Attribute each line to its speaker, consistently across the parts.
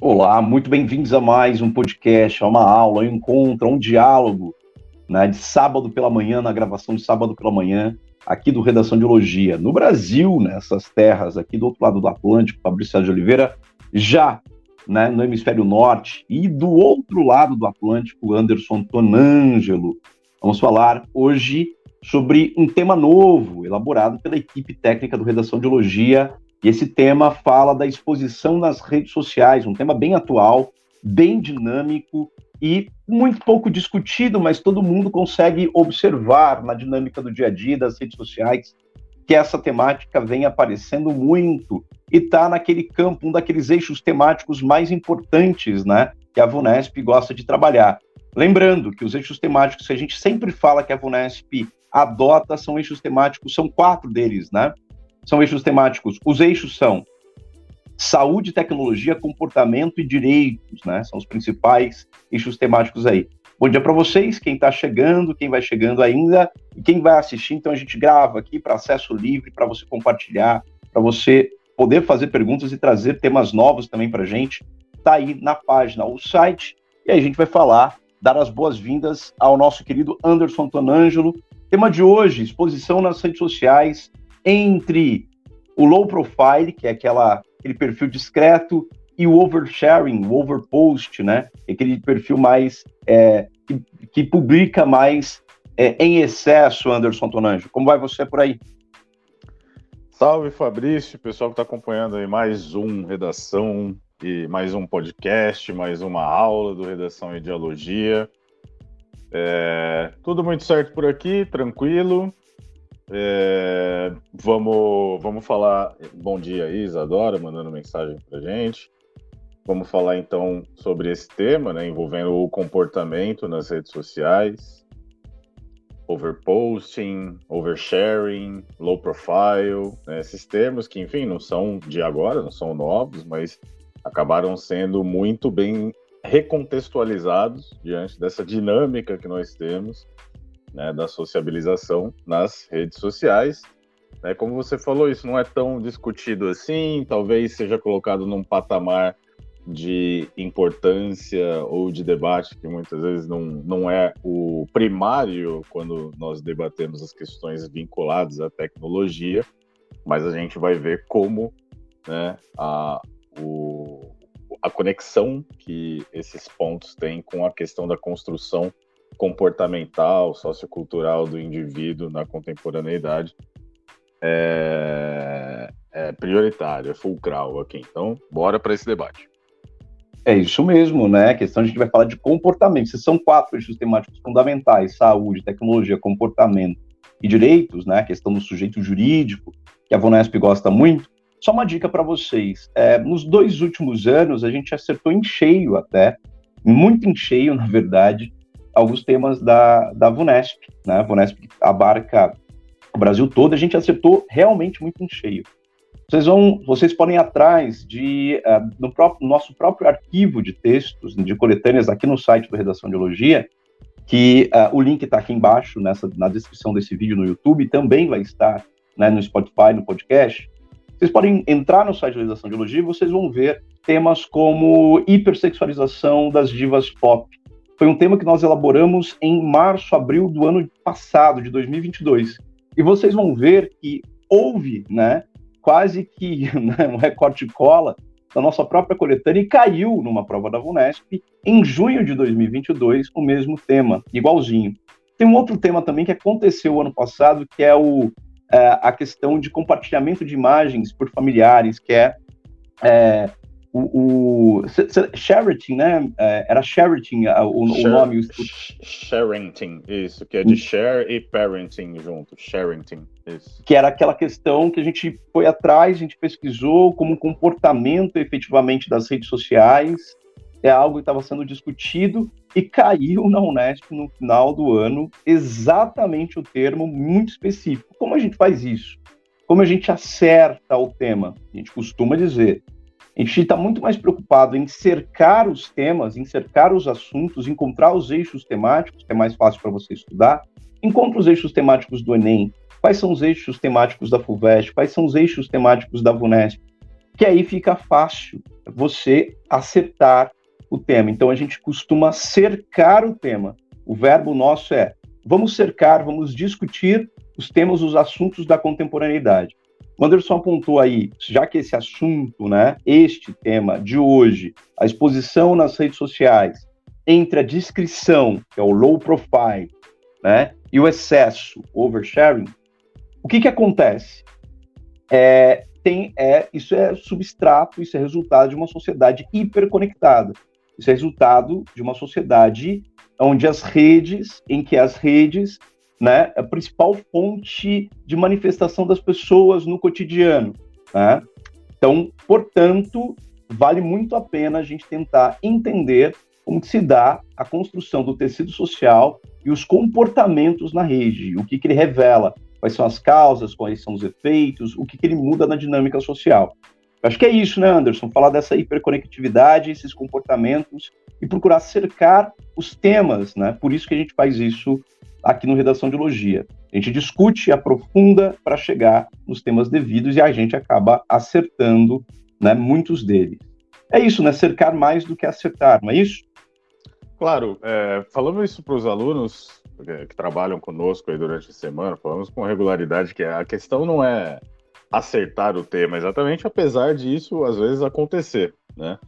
Speaker 1: Olá, muito bem-vindos a mais um podcast, a uma aula, um encontro, um diálogo, né, de sábado pela manhã, na gravação de sábado pela manhã, aqui do Redação de Biologia. No Brasil, nessas terras aqui do outro lado do Atlântico, Fabrício de Oliveira, já né, no hemisfério norte, e do outro lado do Atlântico, Anderson Tonângelo. Vamos falar hoje sobre um tema novo, elaborado pela equipe técnica do Redação de Biologia, e esse tema fala da exposição nas redes sociais, um tema bem atual, bem dinâmico e muito pouco discutido, mas todo mundo consegue observar na dinâmica do dia a dia das redes sociais que essa temática vem aparecendo muito e está naquele campo, um daqueles eixos temáticos mais importantes, né, que a Vunesp gosta de trabalhar. Lembrando que os eixos temáticos a gente sempre fala que a Vunesp adota são eixos temáticos, são quatro deles, né? São eixos temáticos. Os eixos são saúde, tecnologia, comportamento e direitos, né? São os principais eixos temáticos aí. Bom dia para vocês, quem está chegando, quem vai chegando ainda e quem vai assistir. Então a gente grava aqui para acesso livre, para você compartilhar, para você poder fazer perguntas e trazer temas novos também para a gente. Está aí na página o site e aí a gente vai falar, dar as boas-vindas ao nosso querido Anderson Tonângelo. Tema de hoje: exposição nas redes sociais entre o low profile, que é aquela, aquele perfil discreto, e o oversharing, o overpost, né? Aquele perfil mais é, que, que, publica mais é, em excesso, Anderson Tonanjo. Como vai você por aí?
Speaker 2: Salve Fabrício, pessoal que está acompanhando aí mais um Redação e mais um podcast, mais uma aula do Redação e Ideologia. É, tudo muito certo por aqui, tranquilo. É, vamos, vamos falar. Bom dia, Isadora, mandando mensagem para gente. Vamos falar então sobre esse tema, né, envolvendo o comportamento nas redes sociais, overposting, oversharing, low profile, né, esses termos que, enfim, não são de agora, não são novos, mas acabaram sendo muito bem recontextualizados diante dessa dinâmica que nós temos né, da sociabilização nas redes sociais. Né, como você falou, isso não é tão discutido assim, talvez seja colocado num patamar de importância ou de debate que muitas vezes não, não é o primário quando nós debatemos as questões vinculadas à tecnologia, mas a gente vai ver como né, a, o, a conexão que esses pontos têm com a questão da construção comportamental, sociocultural do indivíduo na contemporaneidade é, é prioritário, é fulcral aqui. Então, bora para esse debate.
Speaker 1: É isso mesmo, né? A questão a gente vai falar de comportamento. Esses são quatro eixos temáticos fundamentais: saúde, tecnologia, comportamento e direitos, né? A questão do sujeito jurídico, que a Vunesp gosta muito. Só uma dica para vocês: é, nos dois últimos anos, a gente acertou em cheio até, muito em cheio, na verdade, alguns temas da, da Vunesp, né? A Vunesp abarca o Brasil todo, a gente acertou realmente muito em cheio. Vocês vão, vocês podem ir atrás de uh, no próprio, nosso próprio arquivo de textos, de coletâneas aqui no site do Redação de Biologia, que uh, o link está aqui embaixo nessa na descrição desse vídeo no YouTube, também vai estar né, no Spotify, no podcast. Vocês podem entrar no site da Redação de Biologia e vocês vão ver temas como hipersexualização das divas pop. Foi um tema que nós elaboramos em março, abril do ano passado, de 2022. E vocês vão ver que houve, né, quase que né, um recorte cola da nossa própria coletânea e caiu numa prova da VUNESP em junho de 2022 o mesmo tema, igualzinho. Tem um outro tema também que aconteceu ano passado, que é o, é, a questão de compartilhamento de imagens por familiares, que é, é o, o Sheraton, né? É, era Sheraton o, o nome. O...
Speaker 2: Isso, que é de share e parenting junto. Sharenting, isso.
Speaker 1: Que era aquela questão que a gente foi atrás, a gente pesquisou como um comportamento efetivamente das redes sociais. É algo que estava sendo discutido e caiu na Unesp no final do ano exatamente o termo muito específico. Como a gente faz isso? Como a gente acerta o tema? A gente costuma dizer, a gente está muito mais preocupado em cercar os temas, em cercar os assuntos, encontrar os eixos temáticos, que é mais fácil para você estudar. Encontra os eixos temáticos do Enem. Quais são os eixos temáticos da FUVEST? Quais são os eixos temáticos da VUNESP? que aí fica fácil você acertar o tema. Então a gente costuma cercar o tema. O verbo nosso é vamos cercar, vamos discutir os temas, os assuntos da contemporaneidade. O Anderson apontou aí, já que esse assunto, né, este tema de hoje, a exposição nas redes sociais, entre a descrição, que é o low profile, né, e o excesso, oversharing, o que que acontece? É, tem, é, isso é substrato, isso é resultado de uma sociedade hiperconectada. Isso é resultado de uma sociedade onde as redes, em que as redes, né, a principal fonte de manifestação das pessoas no cotidiano. Né? Então, portanto, vale muito a pena a gente tentar entender como se dá a construção do tecido social e os comportamentos na rede, o que, que ele revela, quais são as causas, quais são os efeitos, o que, que ele muda na dinâmica social. Eu acho que é isso, né, Anderson? Falar dessa hiperconectividade, esses comportamentos e procurar cercar os temas, né? Por isso que a gente faz isso aqui no Redação de Logia. A gente discute, aprofunda para chegar nos temas devidos e a gente acaba acertando né, muitos deles. É isso, né? Cercar mais do que acertar, não é isso?
Speaker 2: Claro, é, falando isso para os alunos que trabalham conosco aí durante a semana, falamos com regularidade que a questão não é acertar o tema exatamente, apesar disso às vezes acontecer, né?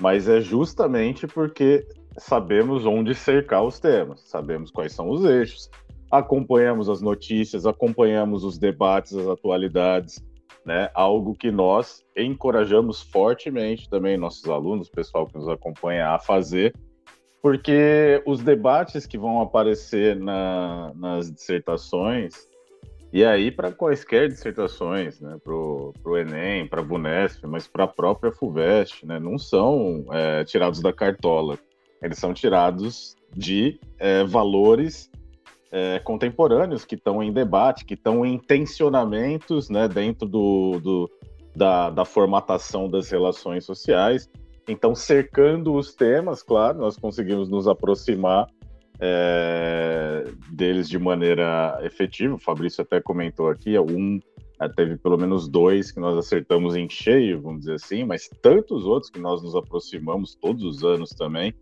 Speaker 2: Mas é justamente porque sabemos onde cercar os temas, sabemos quais são os eixos, acompanhamos as notícias, acompanhamos os debates, as atualidades, né? Algo que nós encorajamos fortemente também nossos alunos, pessoal que nos acompanha a fazer, porque os debates que vão aparecer na, nas dissertações e aí, para quaisquer dissertações, né, para o Enem, para a Vunesp, mas para a própria FUVEST, né, não são é, tirados da cartola. Eles são tirados de é, valores é, contemporâneos que estão em debate, que estão em tensionamentos né, dentro do, do da, da formatação das relações sociais. Então, cercando os temas, claro, nós conseguimos nos aproximar é, deles de maneira efetiva. O Fabrício até comentou aqui, um é, teve pelo menos dois que nós acertamos em cheio, vamos dizer assim, mas tantos outros que nós nos aproximamos todos os anos também,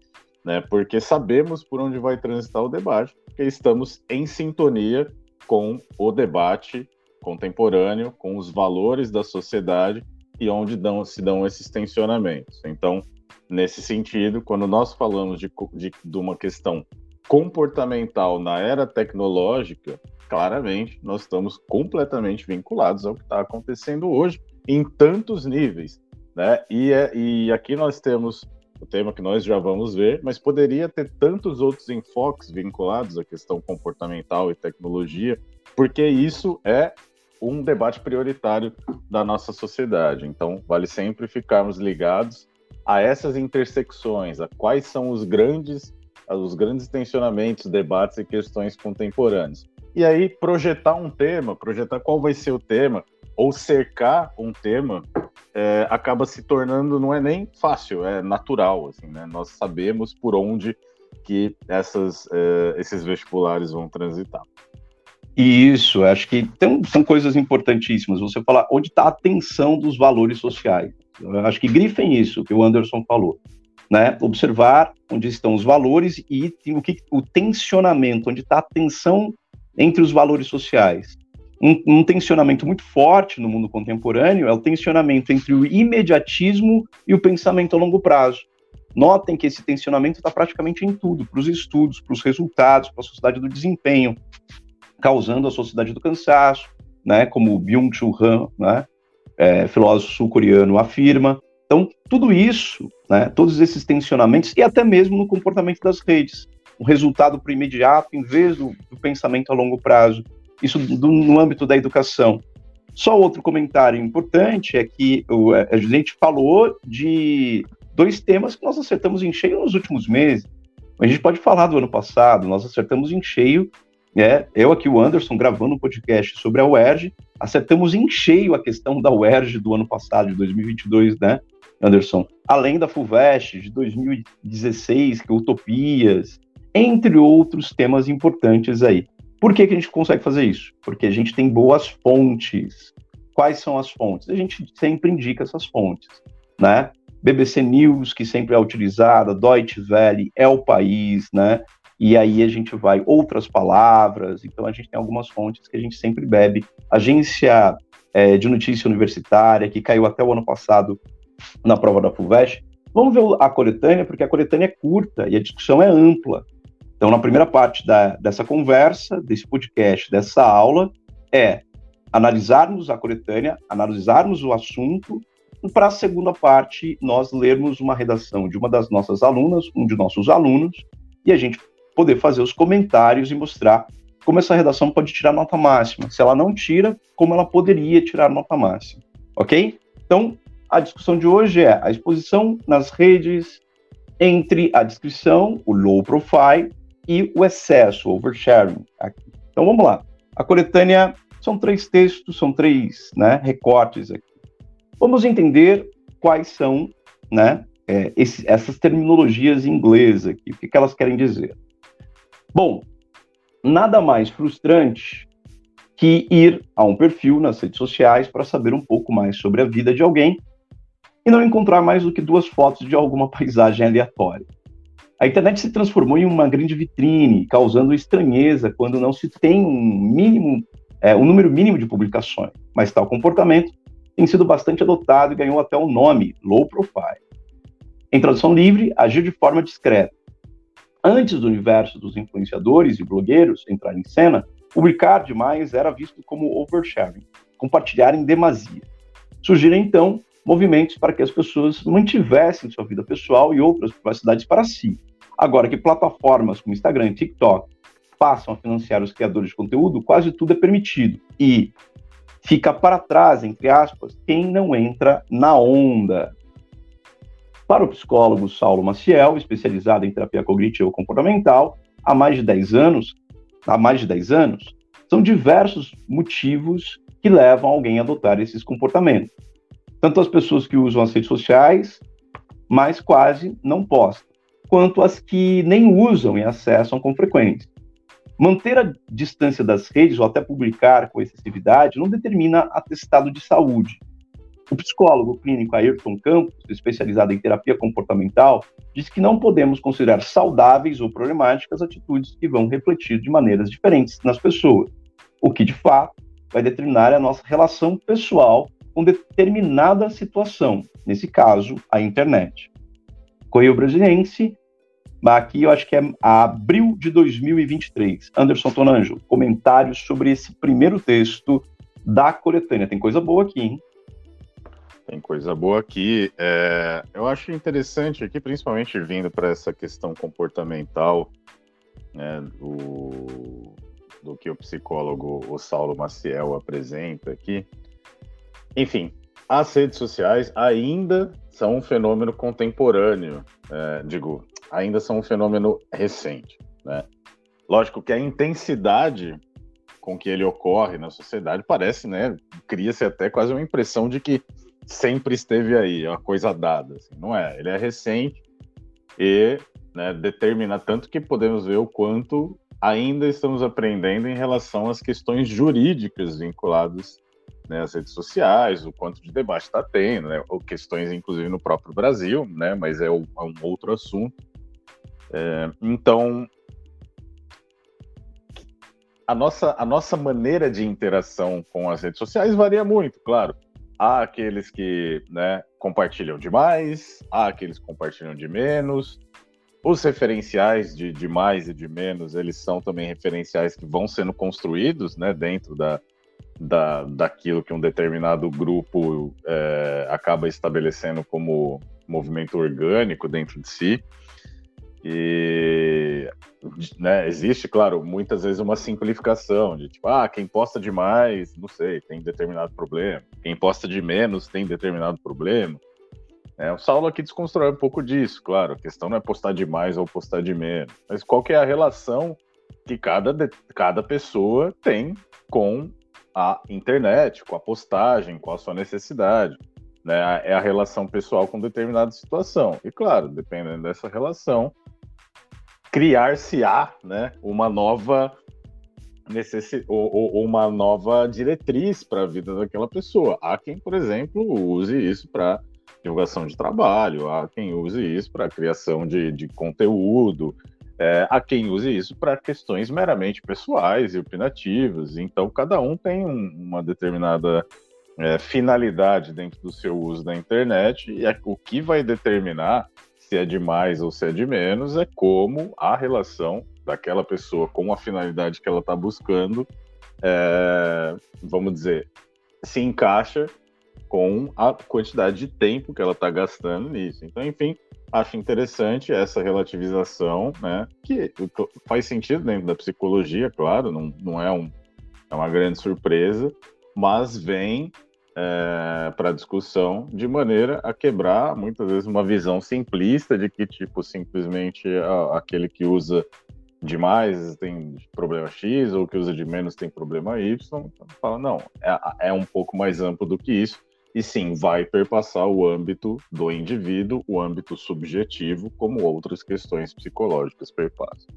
Speaker 2: né? Porque sabemos por onde vai transitar o debate, porque estamos em sintonia com o debate contemporâneo, com os valores da sociedade e onde dão, se dão esses tensionamentos. Então, nesse sentido, quando nós falamos de, de, de uma questão comportamental na era tecnológica, claramente nós estamos completamente vinculados ao que está acontecendo hoje em tantos níveis, né? E, é, e aqui nós temos o tema que nós já vamos ver, mas poderia ter tantos outros enfoques vinculados à questão comportamental e tecnologia, porque isso é um debate prioritário da nossa sociedade. Então, vale sempre ficarmos ligados a essas intersecções, a quais são os grandes os grandes tensionamentos, debates e questões contemporâneas. E aí, projetar um tema, projetar qual vai ser o tema, ou cercar um tema, é, acaba se tornando, não é nem fácil, é natural, assim, né? Nós sabemos por onde que essas, é, esses vestibulares vão transitar.
Speaker 1: Isso, acho que tem, são coisas importantíssimas. Você falar onde está a atenção dos valores sociais. Eu acho que grifem isso que o Anderson falou né, observar onde estão os valores e o, que, o tensionamento, onde está a tensão entre os valores sociais. Um, um, tensionamento muito forte no mundo contemporâneo é o tensionamento entre o imediatismo e o pensamento a longo prazo. Notem que esse tensionamento está praticamente em tudo, para os estudos, para os resultados, para a sociedade do desempenho, causando a sociedade do cansaço, né, como Byung-Chul Han, né, é, filósofo sul-coreano, afirma, então, tudo isso, né, todos esses tensionamentos, e até mesmo no comportamento das redes, o resultado para o imediato em vez do, do, pensamento a longo prazo, isso do, no âmbito da educação. Só outro comentário importante é que o, a gente falou de dois temas que nós acertamos em cheio nos últimos meses. A gente pode falar do ano passado, nós acertamos em cheio, né? eu aqui, o Anderson, gravando um podcast sobre a UERJ, acertamos em cheio a questão da UERJ do ano passado, de 2022, né? Anderson, além da FUVEST de 2016, que é Utopias, entre outros temas importantes aí. Por que, que a gente consegue fazer isso? Porque a gente tem boas fontes. quais são as fontes? A gente sempre indica essas fontes, né? BBC News, que sempre é utilizada, Deutsche Welle, é o país, né? E aí a gente vai outras palavras, então a gente tem algumas fontes que a gente sempre bebe. Agência é, de notícia universitária, que caiu até o ano passado na prova da FUVEST. Vamos ver a coletânea, porque a coletânea é curta e a discussão é ampla. Então, na primeira parte da, dessa conversa, desse podcast, dessa aula, é analisarmos a coletânea, analisarmos o assunto, para a segunda parte, nós lermos uma redação de uma das nossas alunas, um de nossos alunos, e a gente poder fazer os comentários e mostrar como essa redação pode tirar nota máxima. Se ela não tira, como ela poderia tirar nota máxima. Ok? Então, a discussão de hoje é a exposição nas redes entre a descrição, o low profile, e o excesso, oversharing. Então vamos lá. A coletânea são três textos, são três né, recortes aqui. Vamos entender quais são né, é, esse, essas terminologias em inglês aqui, o que, que elas querem dizer. Bom, nada mais frustrante que ir a um perfil nas redes sociais para saber um pouco mais sobre a vida de alguém e não encontrar mais do que duas fotos de alguma paisagem aleatória. A internet se transformou em uma grande vitrine, causando estranheza quando não se tem um mínimo, é, um número mínimo de publicações. Mas tal comportamento tem sido bastante adotado e ganhou até o nome low profile. Em tradução livre, agir de forma discreta, Antes do universo dos influenciadores e blogueiros entrar em cena, publicar demais era visto como oversharing, compartilhar em demasia. Surgiram então movimentos para que as pessoas mantivessem sua vida pessoal e outras privacidades para si. Agora que plataformas como Instagram e TikTok passam a financiar os criadores de conteúdo, quase tudo é permitido. E fica para trás, entre aspas, quem não entra na onda. Para o psicólogo Saulo Maciel, especializado em terapia cognitiva comportamental, há mais de 10 anos, há mais de 10 anos, são diversos motivos que levam alguém a adotar esses comportamentos. Tanto as pessoas que usam as redes sociais, mas quase não postam, quanto as que nem usam e acessam com frequência. Manter a distância das redes ou até publicar com excessividade não determina atestado de saúde, o psicólogo clínico Ayrton Campos, especializado em terapia comportamental, diz que não podemos considerar saudáveis ou problemáticas atitudes que vão refletir de maneiras diferentes nas pessoas, o que de fato vai determinar a nossa relação pessoal com determinada situação, nesse caso, a internet. Correio Brasiliense, aqui eu acho que é abril de 2023. Anderson Tonanjo, comentários sobre esse primeiro texto da coletânea. Tem coisa boa aqui, hein?
Speaker 2: Tem coisa boa aqui. É, eu acho interessante aqui, principalmente vindo para essa questão comportamental né, do, do que o psicólogo o Saulo Maciel apresenta aqui. Enfim, as redes sociais ainda são um fenômeno contemporâneo, é, digo, ainda são um fenômeno recente. Né? Lógico que a intensidade com que ele ocorre na sociedade parece, né, cria-se até quase uma impressão de que sempre esteve aí, é uma coisa dada. Assim, não é? Ele é recente e né, determina tanto que podemos ver o quanto ainda estamos aprendendo em relação às questões jurídicas vinculadas né, às redes sociais, o quanto de debate está tendo, né, ou questões inclusive no próprio Brasil, né, mas é, um, é um outro assunto. É, então, a nossa, a nossa maneira de interação com as redes sociais varia muito, claro. Há aqueles que né, compartilham demais, há aqueles que compartilham de menos. Os referenciais de, de mais e de menos, eles são também referenciais que vão sendo construídos né, dentro da, da, daquilo que um determinado grupo é, acaba estabelecendo como movimento orgânico dentro de si. E né, existe, claro, muitas vezes uma simplificação de tipo, ah, quem posta demais, não sei, tem determinado problema. Quem posta de menos tem determinado problema. É, o Saulo aqui desconstrói um pouco disso, claro. A questão não é postar de mais ou postar de menos, mas qual que é a relação que cada, cada pessoa tem com a internet, com a postagem, com a sua necessidade. Né? É a relação pessoal com determinada situação. E claro, dependendo dessa relação, criar-se-á né, uma nova necessi ou, ou uma nova diretriz para a vida daquela pessoa. Há quem, por exemplo, use isso para divulgação de trabalho, há quem use isso para criação de, de conteúdo, é, há quem use isso para questões meramente pessoais e opinativas. Então, cada um tem um, uma determinada é, finalidade dentro do seu uso da internet e é, o que vai determinar se é de mais ou se é de menos é como a relação daquela pessoa com a finalidade que ela está buscando, é, vamos dizer, se encaixa com a quantidade de tempo que ela está gastando nisso. Então, enfim, acho interessante essa relativização, né? Que faz sentido dentro da psicologia, claro, não, não é, um, é uma grande surpresa, mas vem é, para discussão de maneira a quebrar muitas vezes uma visão simplista de que tipo simplesmente aquele que usa demais tem problema X ou que usa de menos tem problema Y. Então, fala, não, é, é um pouco mais amplo do que isso. E sim, vai perpassar o âmbito do indivíduo, o âmbito subjetivo, como outras questões psicológicas perpassam.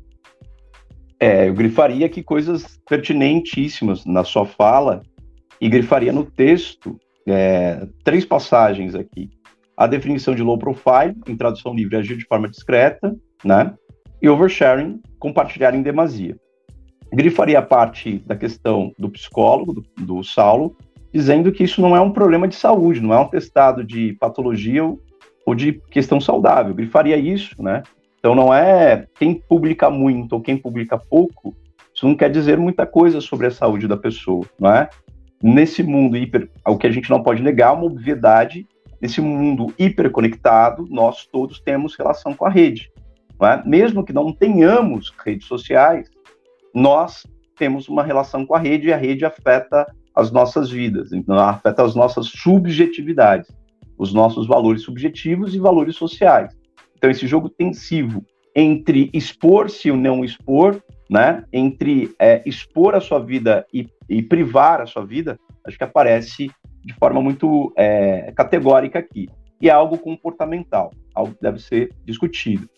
Speaker 1: É, eu grifaria aqui coisas pertinentíssimas na sua fala e grifaria no texto é, três passagens aqui. A definição de low profile, em tradução livre, agir de forma discreta, né? e oversharing, compartilhar em demasia. Grifaria a parte da questão do psicólogo, do, do Saulo, dizendo que isso não é um problema de saúde, não é um testado de patologia ou, de questão saudável. Grifaria isso, né? Então não é quem publica muito ou quem publica pouco, isso não quer dizer muita coisa sobre a saúde da pessoa, não é? Nesse mundo hiper, o que a gente não pode negar é uma obviedade, nesse mundo hiperconectado, nós todos temos relação com a rede. É? Mesmo que não tenhamos redes sociais, nós temos uma relação com a rede e a rede afeta as nossas vidas, então afeta as nossas subjetividades, os nossos valores subjetivos e valores sociais. Então esse jogo tensivo entre expor-se ou não expor, né, entre é, expor a sua vida e, e, privar a sua vida, acho que aparece de forma muito é, categórica aqui. E é algo comportamental, algo que deve ser discutido.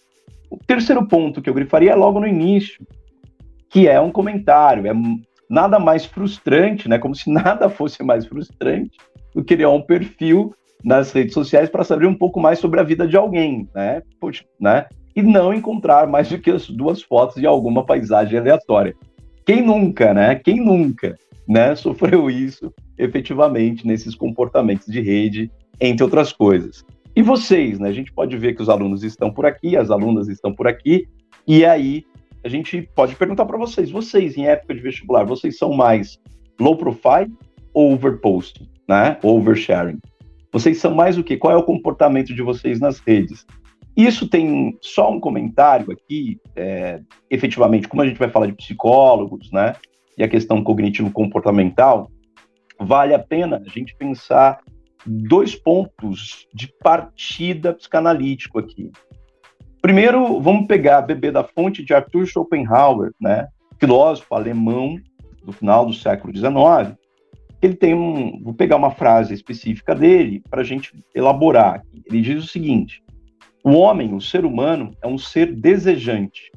Speaker 1: O terceiro ponto que eu grifaria é logo no início, que é um comentário. É nada mais frustrante, né? Como se nada fosse mais frustrante do que criar um perfil nas redes sociais para saber um pouco mais sobre a vida de alguém, né? Poxa, né? E não encontrar mais do que as duas fotos de alguma paisagem aleatória. Quem nunca, né? Quem nunca, né? Sofreu isso efetivamente nesses comportamentos de rede, entre outras coisas. E vocês, né? A gente pode ver que os alunos estão por aqui, as alunas estão por aqui, e aí a gente pode perguntar para vocês, vocês em época de vestibular, vocês são mais low profile ou overposting, né? Oversharing. Vocês são mais o quê? Qual é o comportamento de vocês nas redes? Isso tem só um comentário aqui, é, efetivamente, como a gente vai falar de psicólogos, né? E a questão cognitivo-comportamental, vale a pena a gente pensar dois pontos de partida psicanalítico aqui. Primeiro, vamos pegar beber da fonte de Arthur Schopenhauer, né, filósofo alemão do final do século XIX. Ele tem um, vou pegar uma frase específica dele para a gente elaborar. Ele diz o seguinte: o homem, o ser humano, é um ser desejante,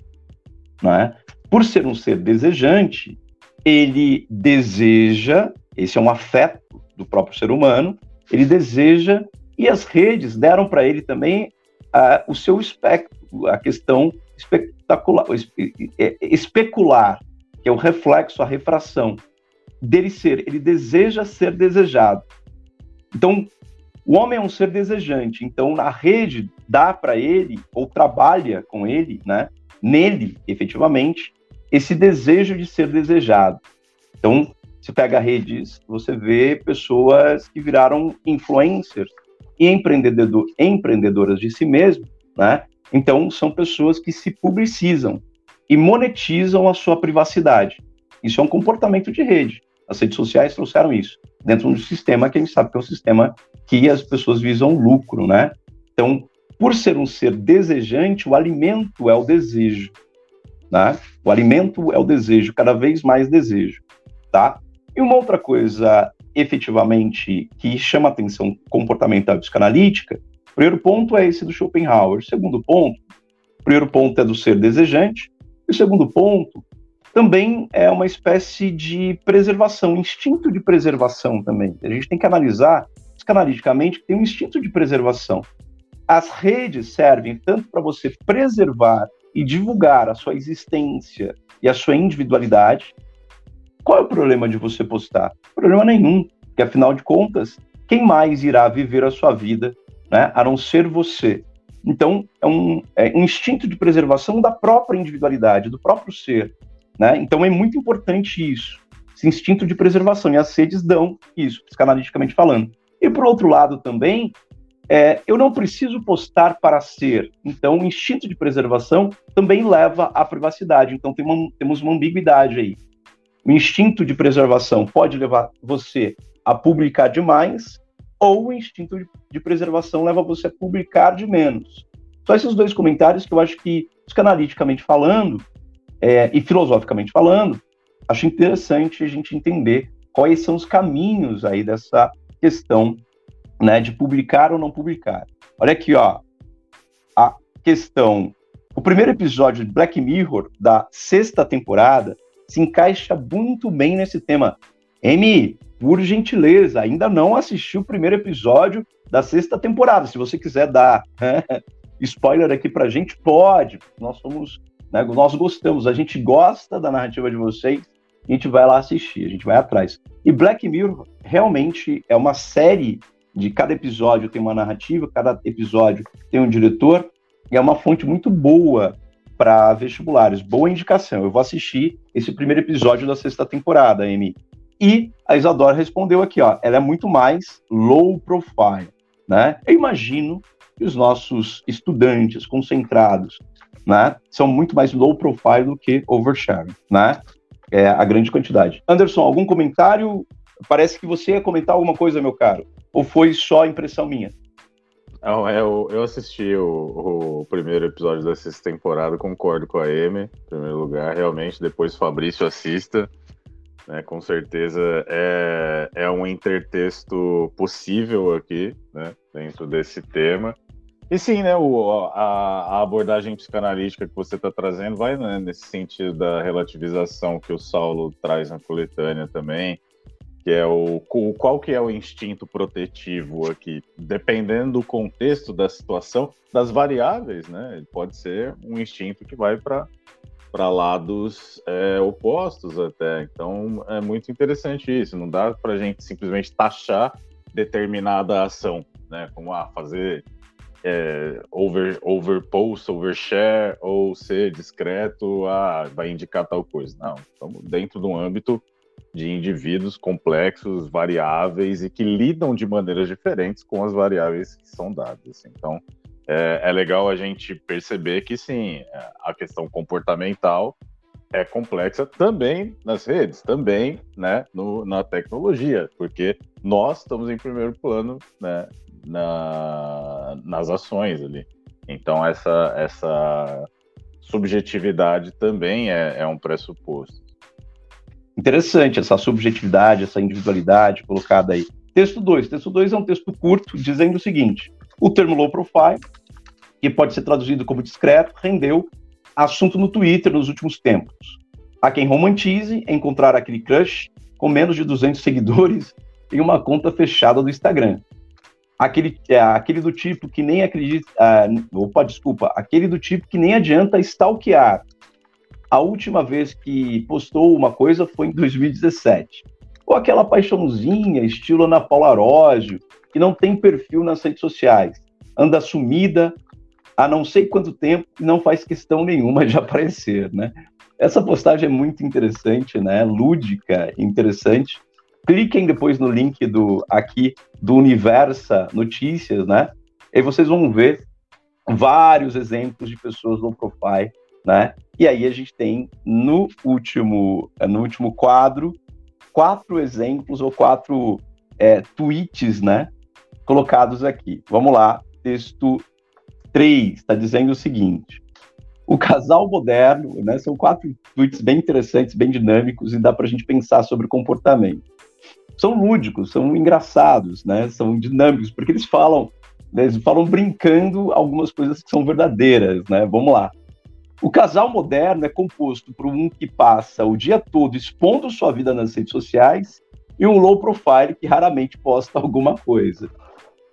Speaker 1: né? Por ser um ser desejante, ele deseja, esse é um afeto do próprio ser humano, ele deseja, e as redes deram para ele também uh, o seu espectro, a questão espetacular, é, especular, que é o reflexo, a refração dele ser, ele deseja ser desejado. Então, o homem é um ser desejante, então a rede dá para ele, ou trabalha com ele, né, nele, efetivamente, esse desejo de ser desejado. Então, se pega redes, você vê pessoas que viraram influencers e empreendedor, empreendedoras de si mesmo, né? Então, são pessoas que se publicizam e monetizam a sua privacidade. Isso é um comportamento de rede. As redes sociais trouxeram isso dentro de um sistema que a gente sabe que é um sistema que as pessoas visam lucro, né? Então, por ser um ser desejante, o alimento é o desejo, né? O alimento é o desejo, cada vez mais desejo, tá? E uma outra coisa, efetivamente, que chama atenção comportamental psicanalítica, primeiro ponto é esse do Schopenhauer. Segundo ponto, primeiro ponto é do ser desejante, e o segundo ponto também é uma espécie de preservação, instinto de preservação também. A gente tem que analisar psicanaliticamente que tem um instinto de preservação. As redes servem tanto para você preservar e divulgar a sua existência e a sua individualidade. Qual é o problema de você postar? Problema nenhum, porque afinal de contas, quem mais irá viver a sua vida, né, a não ser você? Então, é um, é um instinto de preservação da própria individualidade, do próprio ser. Né? Então, é muito importante isso, esse instinto de preservação. E as redes dão isso, psicanaliticamente falando. E, por outro lado, também, é, eu não preciso postar para ser. Então, o instinto de preservação também leva à privacidade. Então, tem uma, temos uma ambiguidade aí. O instinto de preservação pode levar você a publicar demais, ou o instinto de, de preservação leva você a publicar de menos. Só esses dois comentários que eu acho que, psicanaliticamente falando é, e filosoficamente falando, acho interessante a gente entender quais são os caminhos aí dessa questão né, de publicar ou não publicar. Olha aqui, ó, a questão. O primeiro episódio de Black Mirror da sexta temporada se encaixa muito bem nesse tema. Amy, por gentileza, ainda não assistiu o primeiro episódio da sexta temporada. Se você quiser dar spoiler aqui pra gente, pode. Nós somos, né, nós gostamos, a gente gosta da narrativa de vocês, a gente vai lá assistir, a gente vai atrás. E Black Mirror realmente é uma série de cada episódio tem uma narrativa, cada episódio tem um diretor, e é uma fonte muito boa para vestibulares. Boa indicação. Eu vou assistir esse primeiro episódio da sexta temporada, Amy. E a Isadora respondeu aqui, ó, ela é muito mais low profile, né? Eu imagino que os nossos estudantes concentrados, né, são muito mais low profile do que oversharing, né? É a grande quantidade. Anderson, algum comentário? Parece que você ia comentar alguma coisa, meu caro. Ou foi só impressão minha?
Speaker 2: Não, é, eu, eu assisti o, o, primeiro episódio dessa temporada, concordo com a Amy, em primeiro lugar, realmente. Depois Fabrício assista. Né, com certeza é, é um intertexto possível aqui, né, dentro desse tema. E sim, né, o, a, a abordagem psicanalítica que você está trazendo vai né, nesse sentido da relativização que o Saulo traz na coletânea também, que é o, qual que é o instinto protetivo aqui, dependendo do contexto da situação, das variáveis, né? Pode ser um instinto que vai para para lados é, opostos até. Então é muito interessante isso. Não dá para a gente simplesmente taxar determinada ação, né? Como ah, fazer é, over, overpost, overshare ou ser discreto, ah, vai indicar tal coisa. Não, estamos dentro de um âmbito de indivíduos complexos, variáveis e que lidam de maneiras diferentes com as variáveis que são dadas. Então, é, é legal a gente perceber que sim, a questão comportamental é complexa também nas redes, também né, no, na tecnologia, porque nós estamos em primeiro plano né, na, nas ações ali. Então, essa, essa subjetividade também é, é um pressuposto
Speaker 1: interessante essa subjetividade, essa individualidade colocada aí. Texto 2. Texto 2 é um texto curto dizendo o seguinte: o termo low profile, que pode ser traduzido como discreto, rendeu assunto no Twitter nos últimos tempos. Há quem romantize encontrar aquele crush com menos de 200 seguidores em uma conta fechada do Instagram. Aquele, é, aquele do tipo que nem acredita. Uh, opa, desculpa. Aquele do tipo que nem adianta stalkear a última vez que postou uma coisa foi em 2017. Ou aquela paixãozinha, estilo Ana Paula Arósio, que não tem perfil nas redes sociais, anda sumida há não sei quanto tempo e não faz questão nenhuma de aparecer, né? Essa postagem é muito interessante, né? Lúdica, interessante. Cliquem depois no link do aqui do Universa Notícias, né? E vocês vão ver vários exemplos de pessoas low profile né? E aí a gente tem no último, no último quadro quatro exemplos ou quatro é, tweets, né? Colocados aqui. Vamos lá, texto 3 está dizendo o seguinte: o casal moderno, né? São quatro tweets bem interessantes, bem dinâmicos e dá para a gente pensar sobre comportamento. São lúdicos, são engraçados, né? São dinâmicos porque eles falam, eles falam brincando algumas coisas que são verdadeiras, né? Vamos lá. O casal moderno é composto por um que passa o dia todo expondo sua vida nas redes sociais e um low profile que raramente posta alguma coisa,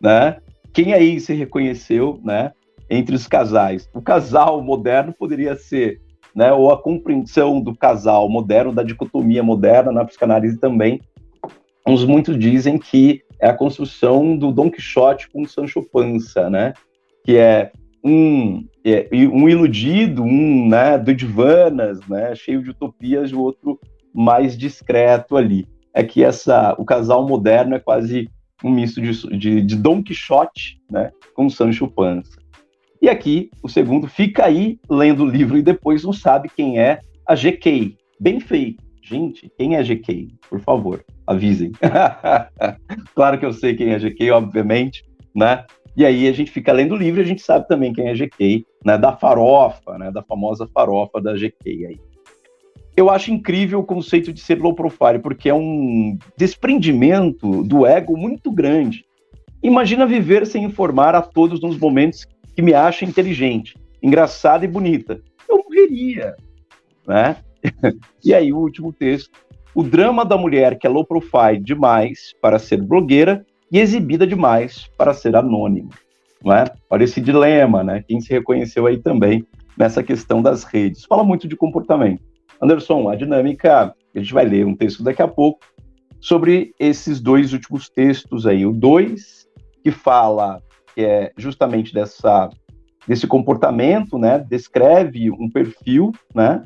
Speaker 1: né? Quem aí se reconheceu, né, entre os casais? O casal moderno poderia ser, né, ou a compreensão do casal moderno, da dicotomia moderna na psicanálise também. Uns muitos dizem que é a construção do Don Quixote com Sancho Panza, né? Que é um, é, um iludido, um né, do Edvanas, né, cheio de utopias, o outro mais discreto ali. É que essa, o casal moderno é quase um misto de, de, de Don Quixote né, com Sancho Panza. E aqui, o segundo fica aí lendo o livro e depois não sabe quem é a GK. Bem feito. Gente, quem é GK? Por favor, avisem. claro que eu sei quem é GK, obviamente, né? E aí a gente fica lendo o livro e a gente sabe também quem é GK, né, da farofa, né, da famosa farofa da GK aí. Eu acho incrível o conceito de ser low profile, porque é um desprendimento do ego muito grande. Imagina viver sem informar a todos nos momentos que me acha inteligente, engraçada e bonita. Eu morreria, né? e aí o último texto, o drama da mulher que é low profile demais para ser blogueira e exibida demais para ser anônima. Não é? Olha esse dilema, né? Quem se reconheceu aí também nessa questão das redes. Fala muito de comportamento. Anderson, a dinâmica, a gente vai ler um texto daqui a pouco sobre esses dois últimos textos aí. O 2, que fala que é justamente dessa, desse comportamento, né? Descreve um perfil, né?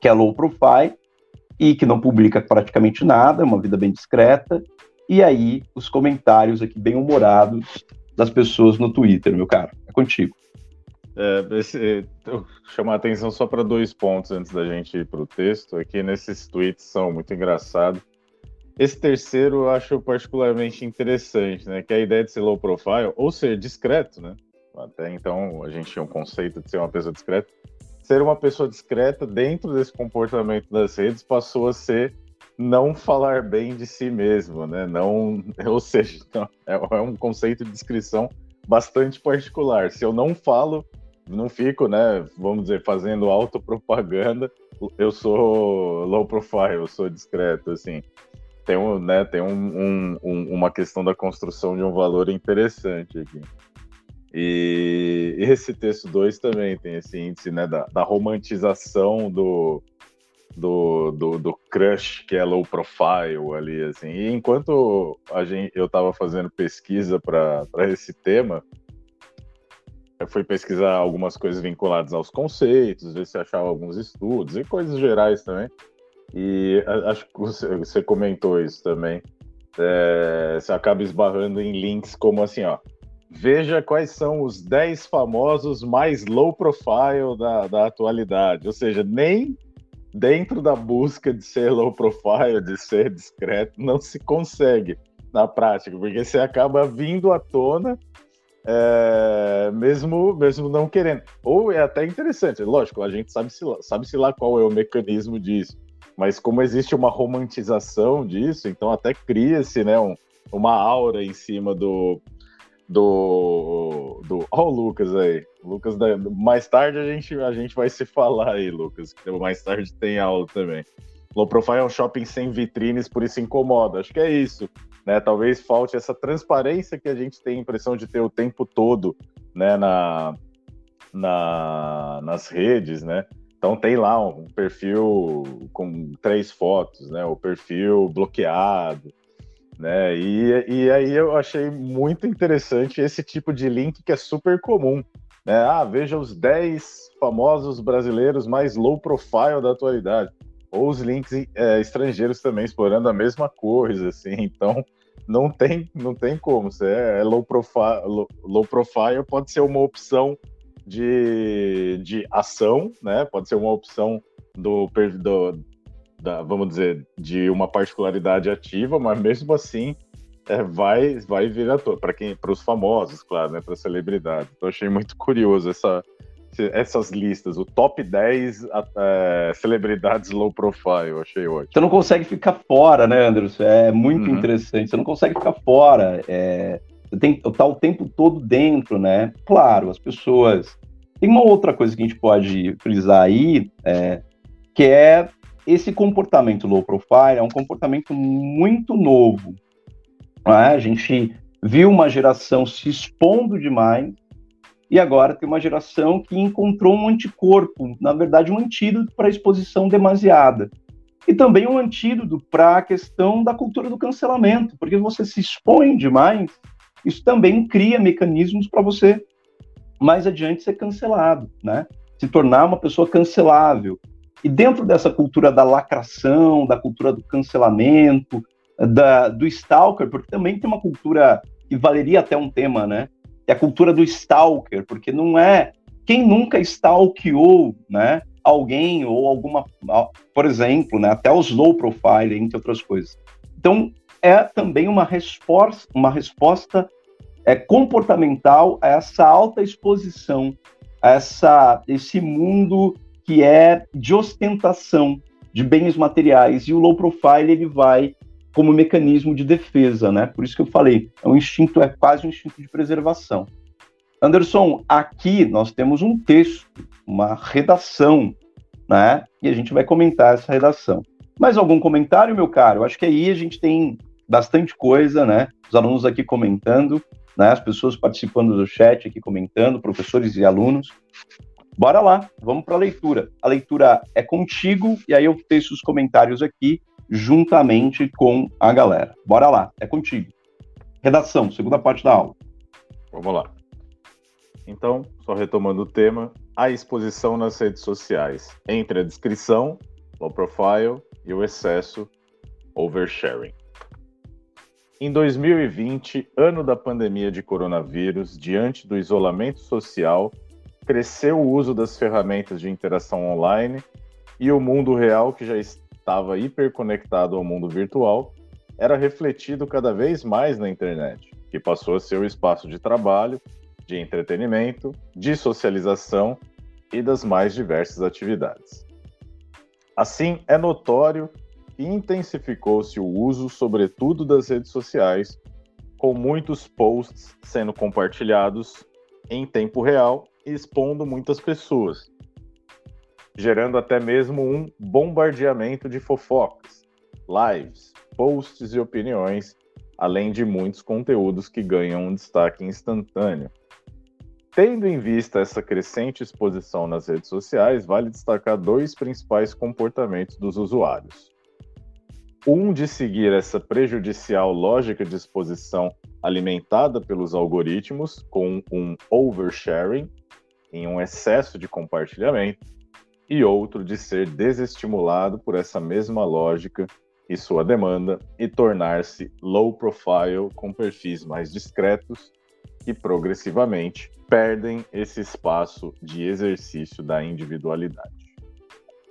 Speaker 1: Que é low profile e que não publica praticamente nada, é uma vida bem discreta. E aí, os comentários aqui bem humorados das pessoas no Twitter, meu caro. É contigo.
Speaker 2: É, esse, chamar a atenção só para dois pontos antes da gente ir para o texto. Aqui nesses tweets são muito engraçados. Esse terceiro eu acho particularmente interessante, né? Que é a ideia de ser low profile ou ser discreto, né? Até então a gente tinha um conceito de ser uma pessoa discreta. Ser uma pessoa discreta dentro desse comportamento das redes passou a ser não falar bem de si mesmo, né? Não, ou seja, é, é um conceito de descrição bastante particular. Se eu não falo, não fico, né? Vamos dizer, fazendo autopropaganda, eu sou low profile, eu sou discreto, assim. Tem, um, né, tem um, um, uma questão da construção de um valor interessante aqui. E esse texto 2 também tem esse índice né, da, da romantização do, do, do, do, crush que é low profile ali, assim. E enquanto a gente, eu estava fazendo pesquisa para esse tema, eu fui pesquisar algumas coisas vinculadas aos conceitos, ver se achava alguns estudos e coisas gerais também. E acho que você comentou isso também. É, você acaba esbarrando em links como assim, ó. Veja quais são os 10 famosos mais low profile da, da atualidade. Ou seja, nem dentro da busca de ser low profile, de ser discreto, não se consegue na prática, porque você acaba vindo à tona é, mesmo, mesmo não querendo. Ou é até interessante, lógico, a gente sabe se, sabe se lá qual é o mecanismo disso, mas como existe uma romantização disso, então até cria-se né, um, uma aura em cima do, do. do Ó, o Lucas aí. Lucas, da, mais tarde a gente, a gente vai se falar aí, Lucas. Mais tarde tem aula também. Low Profile é um shopping sem vitrines, por isso incomoda. Acho que é isso. Né? Talvez falte essa transparência que a gente tem a impressão de ter o tempo todo né? na, na, nas redes, né? Então tem lá um perfil com três fotos, né? O perfil bloqueado, né? E, e aí eu achei muito interessante esse tipo de link que é super comum. Né? Ah, veja os 10 famosos brasileiros mais low profile da atualidade. Ou os links é, estrangeiros também explorando a mesma coisa, assim. Então, não tem, não tem como. Se é, é low profile, low, low profile pode ser uma opção de, de ação, né? Pode ser uma opção do, do, da, vamos dizer, de uma particularidade ativa, mas mesmo assim é, vai vai vir a para quem para os famosos, claro, né, para celebridades. Então achei muito curioso essa essas listas, o top 10 é, celebridades low profile, achei ótimo.
Speaker 1: Você não consegue ficar fora, né, Anderson? É muito uhum. interessante. Você não consegue ficar fora. É, você tem tá o tempo todo dentro, né? Claro, as pessoas Tem uma outra coisa que a gente pode frisar aí, é, que é esse comportamento low profile, é um comportamento muito novo. É? A gente viu uma geração se expondo demais, e agora tem uma geração que encontrou um anticorpo, na verdade, um antídoto para a exposição demasiada. E também um antídoto para a questão da cultura do cancelamento, porque você se expõe demais, isso também cria mecanismos para você mais adiante ser cancelado, né? Se tornar uma pessoa cancelável. E dentro dessa cultura da lacração, da cultura do cancelamento, da, do stalker, porque também tem uma cultura que valeria até um tema, né? é a cultura do stalker, porque não é quem nunca stalkeou, né, alguém ou alguma, por exemplo, né, até os low profile, entre outras coisas. Então, é também uma resposta, uma resposta é, comportamental a essa alta exposição, a essa, esse mundo que é de ostentação de bens materiais. E o low profile ele vai como mecanismo de defesa, né? Por isso que eu falei, é um instinto, é quase um instinto de preservação. Anderson, aqui nós temos um texto, uma redação, né? E a gente vai comentar essa redação. Mais algum comentário, meu caro? Acho que aí a gente tem bastante coisa, né? Os alunos aqui comentando, né? As pessoas participando do chat aqui comentando, professores e alunos. Bora lá, vamos para a leitura. A leitura é contigo e aí eu texto os comentários aqui juntamente com a galera. Bora lá, é contigo. Redação, segunda parte da aula.
Speaker 2: Vamos lá. Então, só retomando o tema, a exposição nas redes sociais entre a descrição, low profile e o excesso, oversharing. Em 2020, ano da pandemia de coronavírus, diante do isolamento social, cresceu o uso das ferramentas de interação online e o mundo real, que já estava hiperconectado ao mundo virtual, era refletido cada vez mais na internet, que passou a ser o espaço de trabalho, de entretenimento, de socialização e das mais diversas atividades. Assim, é notório que intensificou-se o uso, sobretudo das redes sociais, com muitos posts sendo compartilhados em tempo real expondo muitas pessoas, gerando até mesmo um bombardeamento de fofocas, lives, posts e opiniões, além de muitos conteúdos que ganham um destaque instantâneo. Tendo em vista essa crescente exposição nas redes sociais, vale destacar dois principais comportamentos dos usuários. Um de seguir essa prejudicial lógica de exposição alimentada pelos algoritmos, com um oversharing, em um excesso de compartilhamento, e outro de ser desestimulado por essa mesma lógica e sua demanda e tornar-se low profile com perfis mais discretos que progressivamente perdem esse espaço de exercício da individualidade.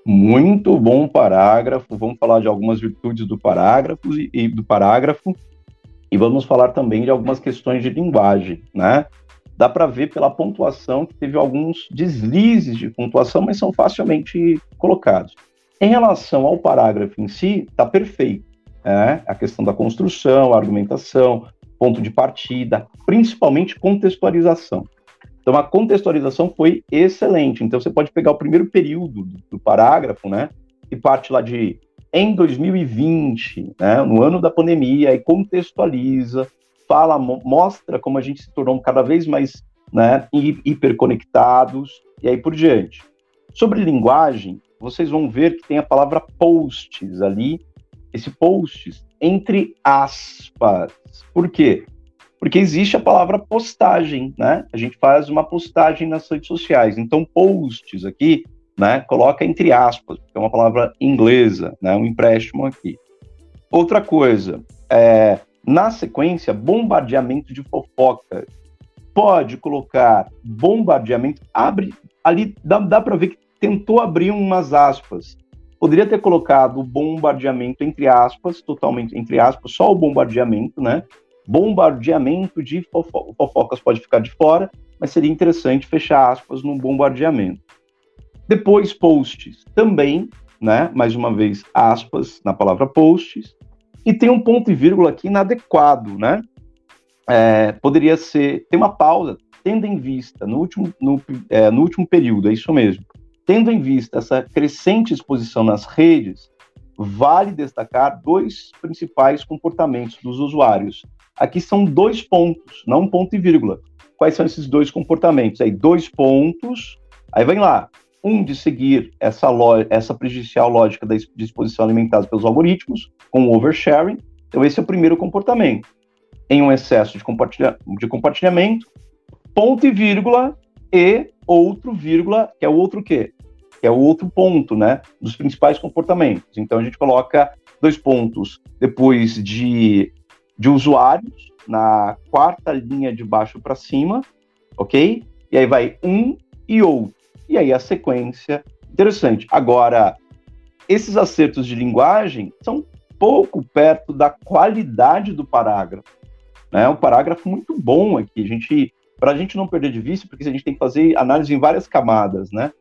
Speaker 1: Muito bom parágrafo. Vamos falar de algumas virtudes do parágrafo e do parágrafo e vamos falar também de algumas questões de linguagem, né? Dá para ver pela pontuação que teve alguns deslizes de pontuação, mas são facilmente colocados. Em relação ao parágrafo em si, está perfeito. Né? A questão da construção, a argumentação, ponto de partida, principalmente contextualização. Então, a contextualização foi excelente. Então, você pode pegar o primeiro período do, parágrafo, né? E parte lá de em 2020, né, no ano da pandemia, e contextualiza fala, mostra como a gente se tornou cada vez mais né, hiperconectados e aí por diante. Sobre linguagem, vocês vão ver que tem a palavra posts ali, esse posts entre aspas. Por quê? Porque existe a palavra postagem, né? A gente faz uma postagem nas redes sociais. Então, posts aqui, né, coloca entre aspas, que é uma palavra inglesa, né, um empréstimo aqui. Outra coisa, é, na sequência, bombardeamento de fofoca. Pode colocar bombardeamento, abre ali, dá, dá para ver que tentou abrir umas aspas. Poderia ter colocado bombardeamento entre aspas, totalmente entre aspas, só o bombardeamento, né? Bombardeamento de fofo fofocas pode ficar de fora, mas seria interessante fechar aspas no bombardeamento. Depois, posts, também, né? Mais uma vez, aspas na palavra posts. E tem um ponto e vírgula aqui inadequado, né? É, poderia ser, tem uma pausa, tendo em vista, no último, no, é, no último período, é isso mesmo, tendo em vista essa crescente exposição nas redes, vale destacar dois principais comportamentos dos usuários. Aqui são dois pontos, não um ponto e vírgula. Quais são esses dois comportamentos? Aí, dois pontos, aí vem lá, um de seguir essa, essa prejudicial lógica da disposição alimentada pelos algoritmos, com o oversharing. Então, esse é o primeiro comportamento. Em um excesso de, compartilha de compartilhamento, ponto e vírgula, e outro vírgula, que é o outro quê? Que é o outro ponto, né? Dos principais comportamentos. Então, a gente coloca dois pontos depois de, de usuários, na quarta linha de baixo para cima, ok? E aí vai um e outro e aí a sequência. Interessante. Agora, esses acertos de linguagem são pouco perto da qualidade do parágrafo. Né? Um parágrafo muito bom aqui. A gente, para a gente não perder de vista, porque a gente tem que fazer análise em várias camadas, né?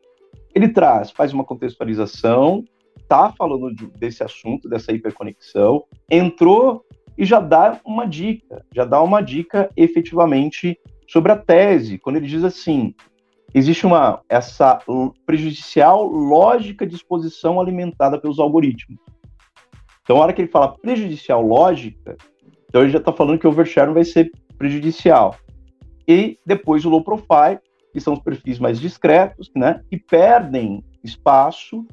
Speaker 1: Ele traz, faz uma contextualização, tá falando de, desse assunto, dessa hiperconexão, entrou e já dá uma dica, já dá uma dica efetivamente sobre a tese, quando ele diz assim: existe uma essa prejudicial lógica de exposição alimentada pelos algoritmos. Então, a hora que ele fala prejudicial lógica, então ele já está falando que o oversharing vai ser prejudicial. E depois o low profile, que são os perfis mais discretos, né, que perdem espaço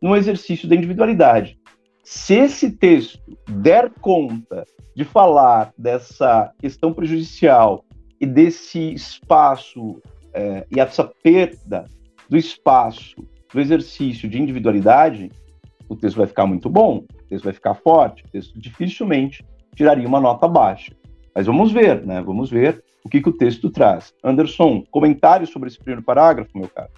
Speaker 1: no exercício da individualidade. Se esse texto der conta de falar dessa questão prejudicial e desse espaço é, e essa perda do espaço do exercício de individualidade, o texto vai ficar muito bom, o texto vai ficar forte, o texto dificilmente tiraria uma nota baixa. Mas vamos ver, né? Vamos ver o que, que o texto traz. Anderson, comentários sobre esse primeiro parágrafo, meu caro?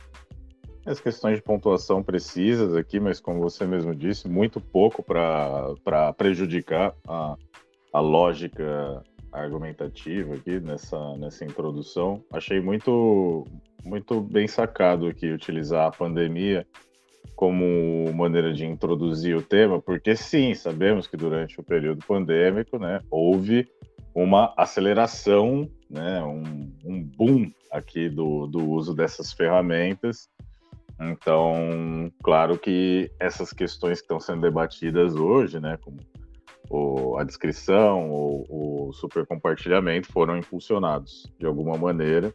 Speaker 2: As questões de pontuação precisas aqui, mas como você mesmo disse, muito pouco para prejudicar a, a lógica argumentativa aqui nessa, nessa introdução. Achei muito, muito bem sacado aqui utilizar a pandemia como maneira de introduzir o tema, porque sim, sabemos que durante o período pandêmico, né, houve uma aceleração, né, um, um boom aqui do, do uso dessas ferramentas. Então, claro que essas questões que estão sendo debatidas hoje, né, como o, a descrição, o, o super compartilhamento foram impulsionados de alguma maneira.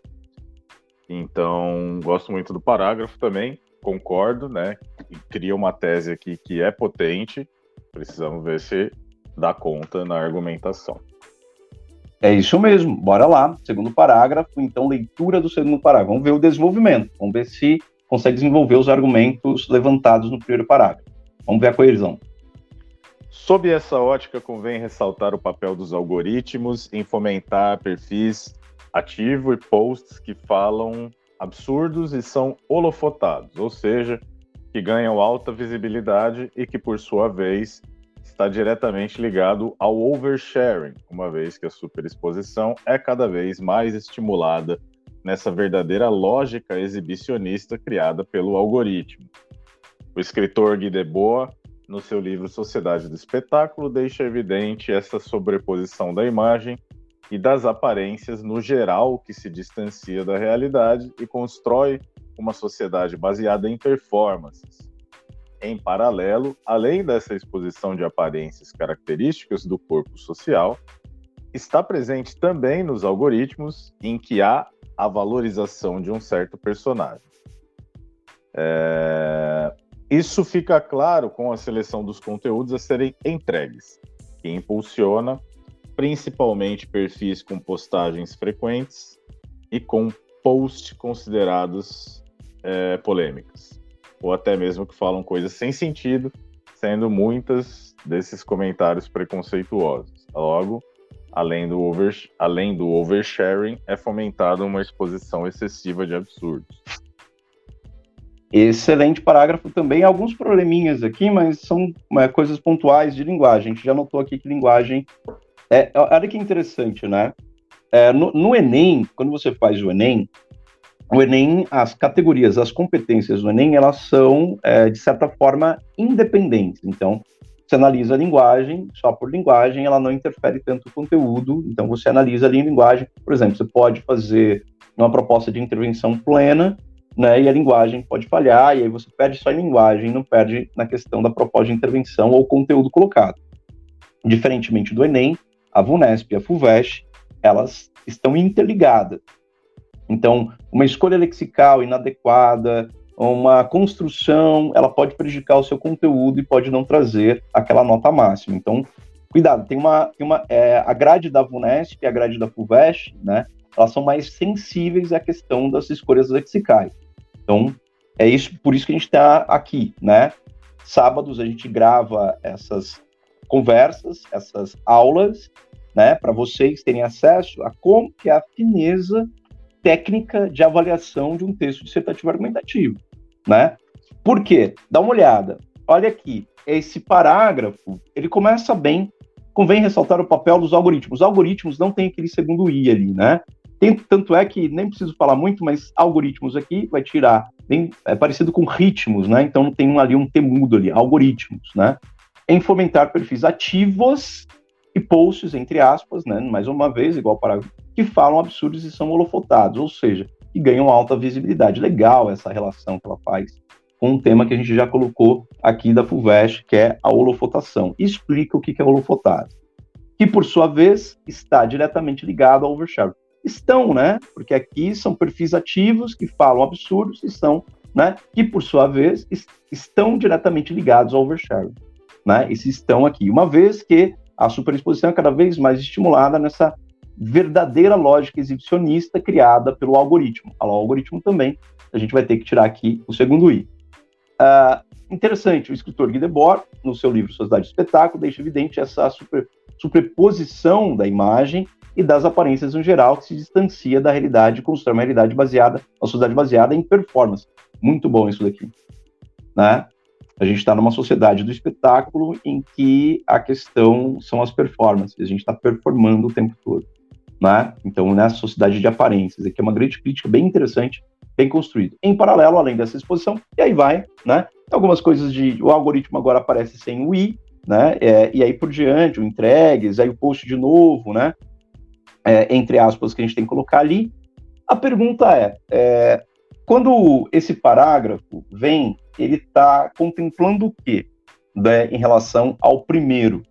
Speaker 2: Então, gosto muito do parágrafo também, concordo, né? Cria uma tese aqui que é potente, precisamos ver se dá conta na argumentação.
Speaker 1: É isso mesmo, bora lá. Segundo parágrafo, então, leitura do segundo parágrafo. Vamos ver o desenvolvimento, vamos ver se consegue desenvolver os argumentos levantados no primeiro parágrafo. Vamos ver a coesão.
Speaker 2: Sob essa ótica, convém ressaltar o papel dos algoritmos em fomentar perfis ativo e posts que falam absurdos e são holofotados, ou seja, que ganham alta visibilidade e que, por sua vez, está diretamente ligado ao oversharing, uma vez que a superexposição é cada vez mais estimulada nessa verdadeira lógica exibicionista criada pelo algoritmo. O escritor Guy Debord no seu livro Sociedade do Espetáculo, deixa evidente essa sobreposição da imagem e das aparências no geral que se distancia da realidade e constrói uma sociedade baseada em performances. Em paralelo, além dessa exposição de aparências características do corpo social, está presente também nos algoritmos em que há a valorização de um certo personagem. É... Isso fica claro com a seleção dos conteúdos a serem entregues, que impulsiona principalmente perfis com postagens frequentes e com posts considerados é, ou até mesmo que falam coisas sem sentido, sendo muitas desses comentários preconceituosos. Logo, além do, over, além do oversharing, é fomentada uma exposição excessiva de absurdos.
Speaker 1: Excelente parágrafo também. Alguns probleminhas aqui, mas são é, coisas pontuais de linguagem. A gente já notou aqui que linguagem. É, olha que interessante, né? É, no, no, Enem, quando você faz o Enem, o Enem, as categorias, as competências do Enem, elas são, é, de certa forma, independentes. Então, você analisa a linguagem, só por linguagem, ela não interfere tanto no conteúdo. Então, você analisa ali em linguagem. Por exemplo, você pode fazer numa proposta de intervenção plena, né, e a linguagem pode falhar, e aí você perde só em linguagem, não perde na questão da proposta de intervenção ou conteúdo colocado. Diferentemente do Enem, a VUNESP e a FUVEST, elas estão interligadas. Então, uma escolha lexical inadequada, uma construção, ela pode prejudicar o seu conteúdo e pode não trazer aquela nota máxima. Então, cuidado, tem uma, tem uma é, a grade da VUNESP e a grade da FUVEST, né, elas são mais sensíveis à questão das escolhas lexicais. Então, é isso, por isso que a gente está aqui, né? Sábados a gente grava essas conversas, essas aulas, né, para vocês terem acesso a como que é a fineza técnica de avaliação de um texto dissertativo argumentativo, né? Por quê? Dá uma olhada. Olha aqui, esse parágrafo, ele começa bem. Convém ressaltar o papel dos algoritmos. Os algoritmos não têm aquele segundo i ali, né? Tanto é que nem preciso falar muito, mas algoritmos aqui vai tirar, bem, é parecido com ritmos, né? Então tem ali um temudo ali, algoritmos, né? Em fomentar perfis ativos e posts, entre aspas, né? Mais uma vez, igual para que falam absurdos e são holofotados, ou seja, que ganham alta visibilidade. Legal essa relação que ela faz com um tema que a gente já colocou aqui da FUVEST, que é a holofotação. Explica o que é holofotagem. Que, por sua vez, está diretamente ligado ao overshare. Estão, né? Porque aqui são perfis ativos que falam absurdos e são, né? Que, por sua vez, estão diretamente ligados ao overshare. Né? Esses estão aqui. Uma vez que a superexposição é cada vez mais estimulada nessa verdadeira lógica exibicionista criada pelo algoritmo. O algoritmo também, a gente vai ter que tirar aqui o segundo i. Uh, interessante, o escritor Guy Debord, no seu livro Sociedade do Espetáculo, deixa evidente essa super, superposição da imagem e das aparências no geral, que se distancia da realidade e constrói uma realidade baseada, uma sociedade baseada em performance. Muito bom isso daqui. Né? A gente está numa sociedade do espetáculo em que a questão são as performances, a gente está performando o tempo todo. Né? Então, nessa sociedade de aparências, aqui é uma grande crítica bem interessante, bem construída. Em paralelo, além dessa exposição, e aí vai, né? Algumas coisas de. O algoritmo agora aparece sem o i, né? É, e aí por diante, o entregues, aí o post de novo, né? É, entre aspas, que a gente tem que colocar ali. A pergunta é, é quando esse parágrafo vem, ele está contemplando o quê né, em relação ao primeiro?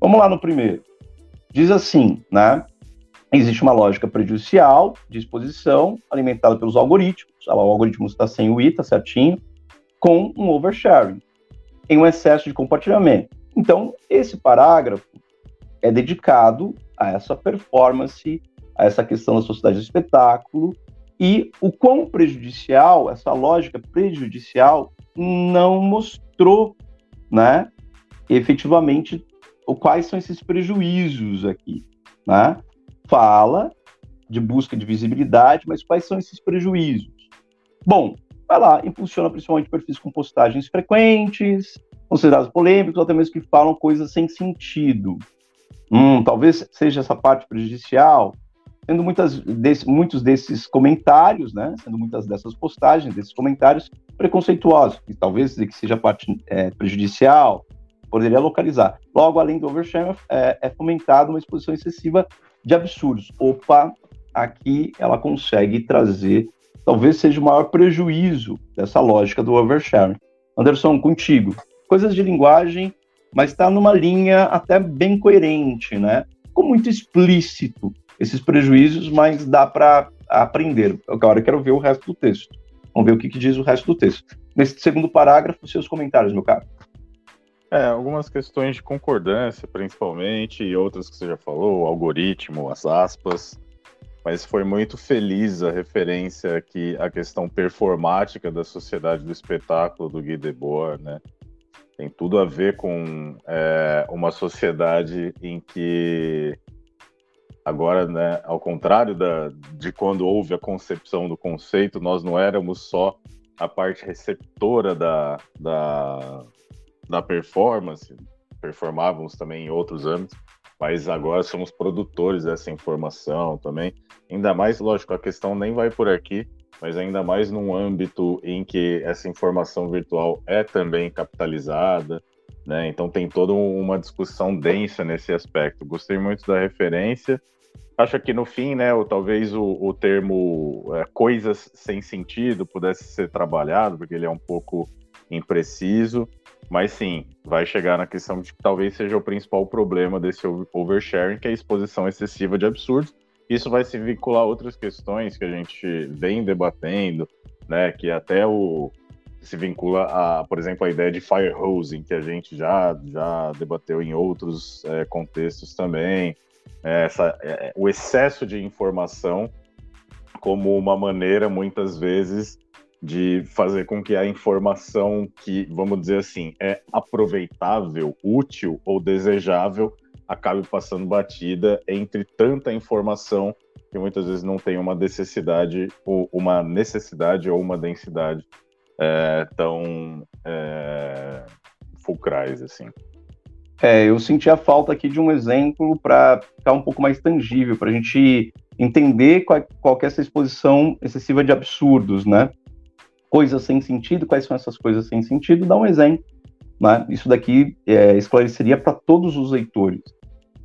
Speaker 1: Vamos lá no primeiro. Diz assim, né? Existe uma lógica prejudicial de exposição alimentada pelos algoritmos. O algoritmo está sem o i, está certinho, com um oversharing, em um excesso de compartilhamento. Então, esse parágrafo é dedicado a essa performance, a essa questão da sociedade do espetáculo e o quão prejudicial, essa lógica prejudicial, não mostrou, né, efetivamente quais são esses prejuízos aqui, né? Fala de busca de visibilidade, mas quais são esses prejuízos? Bom, vai lá, impulsiona principalmente perfis com postagens frequentes, considerados polêmicos, ou até mesmo que falam coisas sem sentido. Hum, talvez seja essa parte prejudicial, sendo muitas desse, muitos desses comentários, né, sendo muitas dessas postagens, desses comentários preconceituosos, que talvez que seja parte é, prejudicial, poderia localizar. Logo, além do overshare, é, é fomentada uma exposição excessiva de absurdos. Opa, aqui ela consegue trazer, talvez seja o maior prejuízo dessa lógica do oversharing. Anderson, contigo. Coisas de linguagem, mas está numa linha até bem coerente, né? Ficou muito explícito esses prejuízos, mas dá para aprender. Agora eu quero ver o resto do texto. Vamos ver o que, que diz o resto do texto. Nesse segundo parágrafo, seus comentários, meu caro.
Speaker 2: É, algumas questões de concordância, principalmente, e outras que você já falou, o algoritmo, as aspas, mas foi muito feliz a referência aqui à questão performática da sociedade do espetáculo do Guy Debord, né? Tem tudo a ver com é, uma sociedade em que agora, né, ao contrário da, de quando houve a concepção do conceito, nós não éramos só a parte receptora da, da, da performance, performávamos também em outros âmbitos, mas agora somos produtores dessa informação também. Ainda mais, lógico, a questão nem vai por aqui, mas ainda mais num âmbito em que essa informação virtual é também capitalizada, né? Então tem toda uma discussão densa nesse aspecto. Gostei muito da referência Acho que no fim, né, ou talvez o, o termo é, coisas sem sentido pudesse ser trabalhado, porque ele é um pouco impreciso, mas sim, vai chegar na questão de que talvez seja o principal problema desse oversharing, que é a exposição excessiva de absurdos. Isso vai se vincular a outras questões que a gente vem debatendo, né, que até o se vincula a, por exemplo, a ideia de firehosing, que a gente já, já debateu em outros é, contextos também, é, essa, é, o excesso de informação como uma maneira, muitas vezes, de fazer com que a informação que, vamos dizer assim, é aproveitável, útil ou desejável, acabe passando batida entre tanta informação que muitas vezes não tem uma necessidade, ou uma necessidade ou uma densidade é, tão é, fulcrais, assim.
Speaker 1: É, eu senti a falta aqui de um exemplo para ficar um pouco mais tangível, para a gente entender qual, qual é essa exposição excessiva de absurdos, né? Coisas sem sentido, quais são essas coisas sem sentido? Dá um exemplo. Né? Isso daqui é, esclareceria para todos os leitores.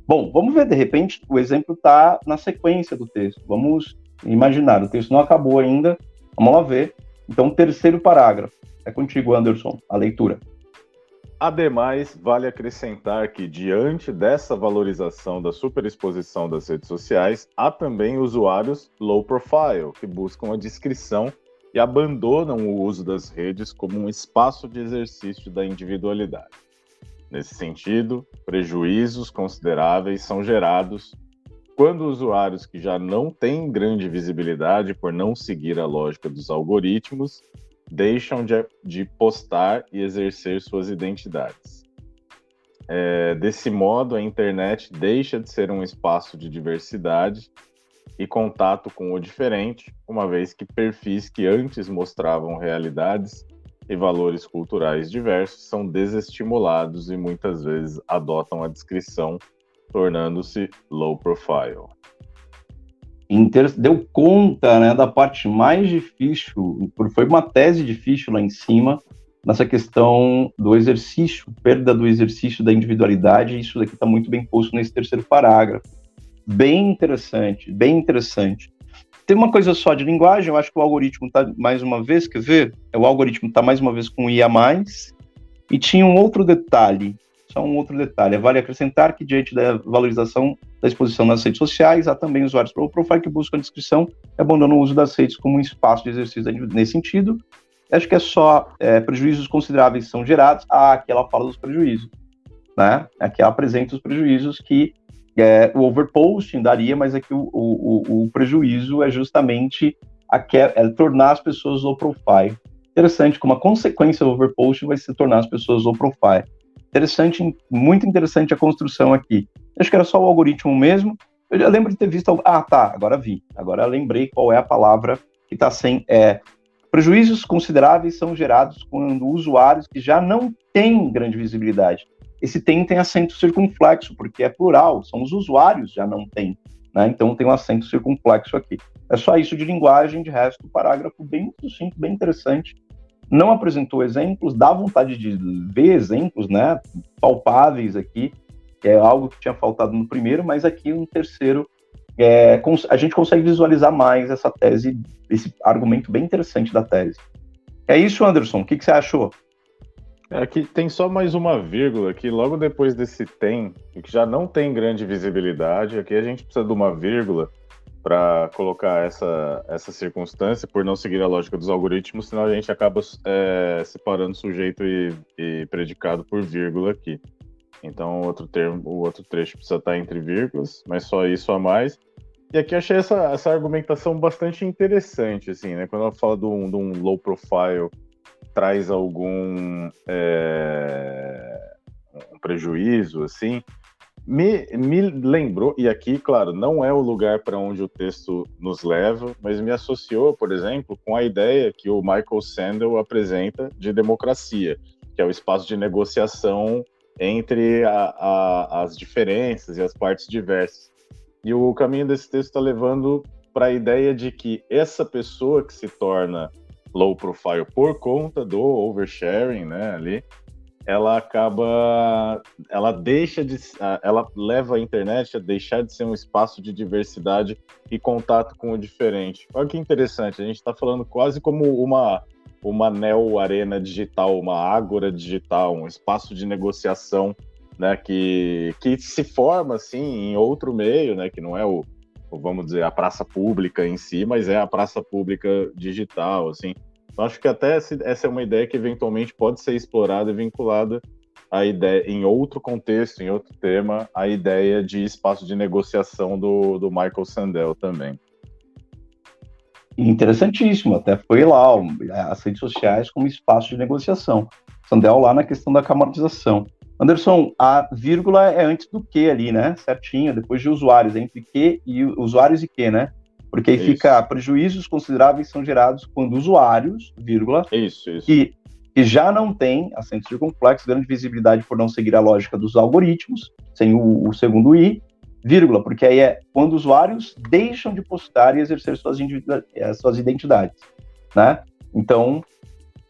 Speaker 1: Bom, vamos ver, de repente, o exemplo está na sequência do texto. Vamos imaginar, o texto não acabou ainda, vamos lá ver. Então, terceiro parágrafo. É contigo, Anderson, a leitura.
Speaker 2: Ademais, vale acrescentar que, diante dessa valorização da superexposição das redes sociais, há também usuários low profile, que buscam a discrição e abandonam o uso das redes como um espaço de exercício da individualidade. Nesse sentido, prejuízos consideráveis são gerados quando usuários que já não têm grande visibilidade por não seguir a lógica dos algoritmos deixam de, de postar e exercer suas identidades. É, desse modo, a internet deixa de ser um espaço de diversidade e contato com o diferente, uma vez que perfis que antes mostravam realidades e valores culturais diversos são desestimulados e muitas vezes adotam a descrição, tornando-se low profile.
Speaker 1: Inter deu conta né, da parte mais difícil, foi uma tese difícil lá em cima, nessa questão do exercício, perda do exercício da individualidade, isso daqui está muito bem posto nesse terceiro parágrafo. Bem interessante, bem interessante. Tem uma coisa só de linguagem, eu acho que o algoritmo está mais uma vez, quer ver? O algoritmo está mais uma vez com IA+, e tinha um outro detalhe, só um outro detalhe. Vale acrescentar que, diante da valorização da exposição nas redes sociais, há também usuários para o profile que buscam a descrição e abandonam o uso das redes como um espaço de exercício nesse sentido. Acho que é só é, prejuízos consideráveis são gerados. Ah, aqui ela fala dos prejuízos. Né? Aqui ela apresenta os prejuízos que é, o overposting daria, mas aqui o, o, o prejuízo é justamente aqui, é, é tornar as pessoas low profile. Interessante, como a consequência do overposting vai se tornar as pessoas low profile. Interessante, muito interessante a construção aqui. Acho que era só o algoritmo mesmo. Eu lembro de ter visto. Ah, tá, agora vi. Agora lembrei qual é a palavra que está sem. É, prejuízos consideráveis são gerados quando usuários que já não têm grande visibilidade. Esse tem tem acento circunflexo, porque é plural, são os usuários já não têm. Né? Então tem um acento circunflexo aqui. É só isso de linguagem, de resto, parágrafo bem sucinto, bem interessante não apresentou exemplos, dá vontade de ver exemplos, né, palpáveis aqui, é algo que tinha faltado no primeiro, mas aqui no terceiro é, a gente consegue visualizar mais essa tese, esse argumento bem interessante da tese. É isso, Anderson, o que, que você achou?
Speaker 2: É que tem só mais uma vírgula que logo depois desse tem, que já não tem grande visibilidade, aqui a gente precisa de uma vírgula para colocar essa, essa circunstância por não seguir a lógica dos algoritmos, senão a gente acaba é, separando sujeito e, e, predicado por vírgula aqui. Então, outro termo, o outro trecho precisa estar entre vírgulas, mas só isso a mais. E aqui achei essa, essa argumentação bastante interessante, assim, né? Quando ela fala de um, de um low profile, traz algum é, um prejuízo, assim, me, me lembrou, e aqui, claro, não é o lugar para onde o texto nos leva, mas me associou, por exemplo, com a ideia que o Michael Sandel apresenta de democracia, que é o espaço de negociação entre a, a, as diferenças e as partes diversas. E o caminho desse texto está levando para a ideia de que essa pessoa que se torna low profile por conta do oversharing, né, ali, ela acaba, ela deixa de, ela leva a internet a deixar de ser um espaço de diversidade e contato com o diferente. Olha que interessante, a gente está falando quase como uma uma neo arena digital, uma ágora digital, um espaço de negociação, né, que, que se forma assim em outro meio, né, que não é o, vamos dizer a praça pública em si, mas é a praça pública digital, assim. Então, acho que até essa é uma ideia que eventualmente pode ser explorada e vinculada à ideia, em outro contexto, em outro tema, a ideia de espaço de negociação do, do Michael Sandel também.
Speaker 1: Interessantíssimo, até foi lá as redes sociais como espaço de negociação. Sandel lá na questão da camarização. Anderson, a vírgula é antes do que ali, né? Certinho, depois de usuários, entre que e usuários e que, né? Porque aí isso. fica prejuízos consideráveis são gerados quando usuários, vírgula,
Speaker 2: isso, isso.
Speaker 1: Que, que já não têm acento circunflexo, grande visibilidade por não seguir a lógica dos algoritmos, sem o, o segundo i, vírgula, porque aí é quando usuários deixam de postar e exercer suas, eh, suas identidades, né? Então,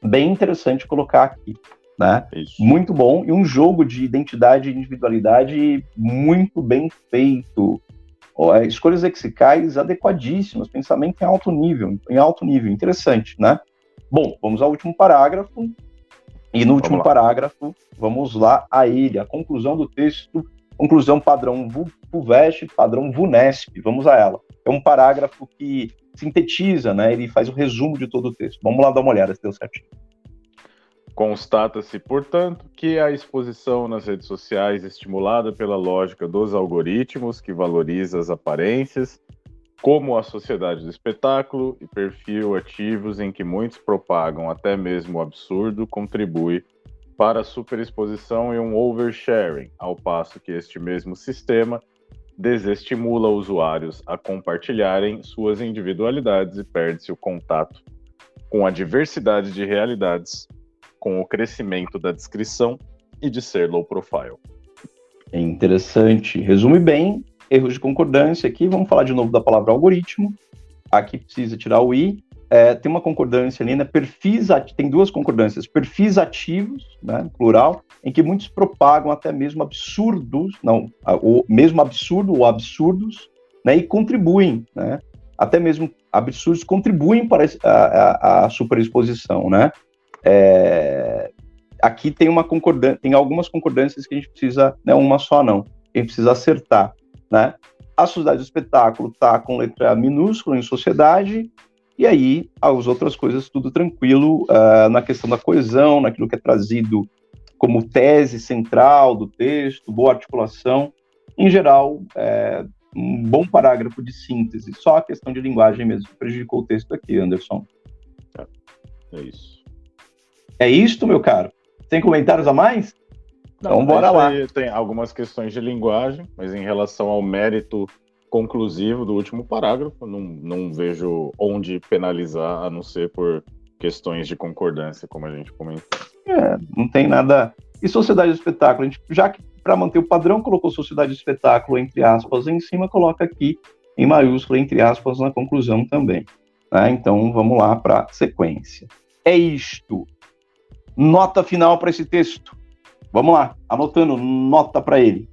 Speaker 1: bem interessante colocar aqui, né? Isso. Muito bom e um jogo de identidade e individualidade muito bem feito, é, escolhas lexicais adequadíssimas, pensamento em alto nível, em alto nível, interessante, né? Bom, vamos ao último parágrafo. E no último parágrafo, vamos lá a ele, a conclusão do texto, conclusão padrão VUVEST, padrão VUNESP, vamos a ela. É um parágrafo que sintetiza, né? Ele faz o um resumo de todo o texto. Vamos lá dar uma olhada se deu certinho.
Speaker 2: Constata-se, portanto, que a exposição nas redes sociais, estimulada pela lógica dos algoritmos, que valoriza as aparências, como a sociedade do espetáculo e perfil ativos em que muitos propagam até mesmo o absurdo, contribui para a superexposição e um oversharing, ao passo que este mesmo sistema desestimula usuários a compartilharem suas individualidades e perde-se o contato com a diversidade de realidades com o crescimento da descrição e de ser low profile.
Speaker 1: É interessante. Resume bem, erros de concordância aqui. Vamos falar de novo da palavra algoritmo. Aqui precisa tirar o i. É, tem uma concordância ali, né? Perfis, tem duas concordâncias. Perfis ativos, né? Plural, em que muitos propagam até mesmo absurdos, não, o mesmo absurdo ou absurdos, né? E contribuem, né? Até mesmo absurdos contribuem para a, a, a superexposição, né? É, aqui tem uma concordância, tem algumas concordâncias que a gente precisa, não é uma só não, a gente precisa acertar, né? A sociedade do espetáculo tá com letra minúscula em sociedade, e aí as outras coisas tudo tranquilo uh, na questão da coesão, naquilo que é trazido como tese central do texto, boa articulação. Em geral, é, um bom parágrafo de síntese, só a questão de linguagem mesmo prejudicou o texto aqui, Anderson.
Speaker 2: É, é isso.
Speaker 1: É isto, meu caro? Tem comentários a mais? Não, então bora lá.
Speaker 2: Tem algumas questões de linguagem, mas em relação ao mérito conclusivo do último parágrafo, não, não vejo onde penalizar, a não ser por questões de concordância, como a gente comentou.
Speaker 1: É, não tem nada. E sociedade de espetáculo, a gente, já que para manter o padrão colocou sociedade de espetáculo entre aspas em cima, coloca aqui em maiúsculo entre aspas na conclusão também. Né? Então vamos lá para a sequência. É isto nota final para esse texto. Vamos lá, anotando nota para ele.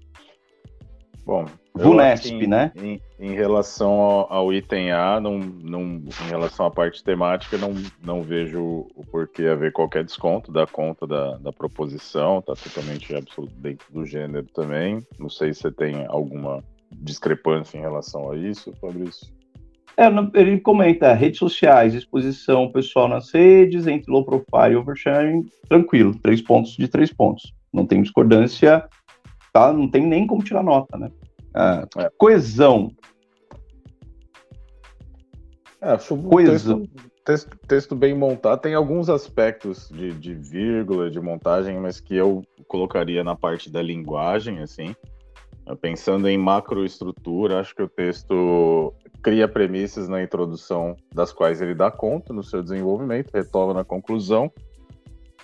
Speaker 2: Bom,
Speaker 1: VUNESP, em, né?
Speaker 2: Em, em relação ao, ao, item A, não, não, em relação à parte temática, não, não vejo o porquê haver qualquer desconto da conta da, da proposição, está totalmente absoluto dentro do gênero também. Não sei se você tem alguma discrepância em relação a isso, Fabrício.
Speaker 1: É, ele comenta redes sociais, exposição pessoal nas redes, entre low profile e oversharing, tranquilo, três pontos de três pontos. Não tem discordância, tá? Não tem nem como tirar nota, né? Ah, é. Coesão.
Speaker 2: É, acho coesão. Texto, texto, texto, bem montado. Tem alguns aspectos de, de vírgula, de montagem, mas que eu colocaria na parte da linguagem, assim. Pensando em macroestrutura, acho que o texto cria premissas na introdução das quais ele dá conta no seu desenvolvimento, retoma na conclusão,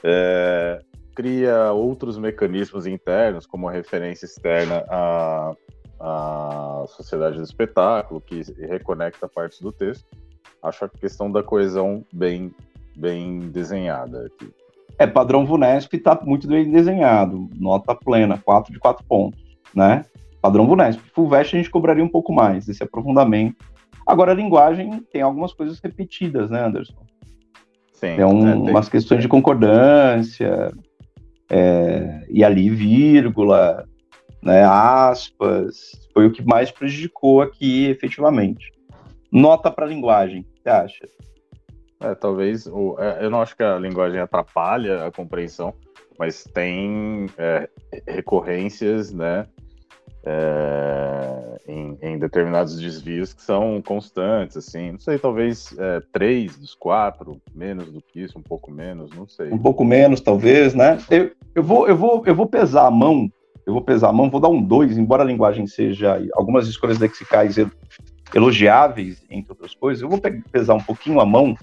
Speaker 2: é, cria outros mecanismos internos, como a referência externa à, à sociedade do espetáculo, que reconecta partes do texto. Acho a questão da coesão bem, bem desenhada aqui.
Speaker 1: É, padrão VUNESP está muito bem desenhado, nota plena, 4 de 4 pontos, né? Padrão VUNESP. FUVEST a gente cobraria um pouco mais, esse aprofundamento. Agora, a linguagem tem algumas coisas repetidas, né, Anderson? Sim. Tem um, é, tem... umas questões de concordância, é, e ali vírgula, né, aspas, foi o que mais prejudicou aqui efetivamente. Nota para a linguagem, você acha?
Speaker 2: É, talvez, o, é, eu não acho que a linguagem atrapalha a compreensão, mas tem é, recorrências, né, é, em, em, determinados desvios que são constantes, assim, não sei, talvez é, três dos quatro, menos do que isso, um pouco menos, não sei.
Speaker 1: Um pouco menos, talvez, né? Eu, eu, vou, eu, vou, eu vou pesar a mão, eu vou pesar a mão, vou dar um dois, embora a linguagem seja algumas escolhas lexicais elogiáveis, entre outras coisas, eu vou pesar um pouquinho a mão,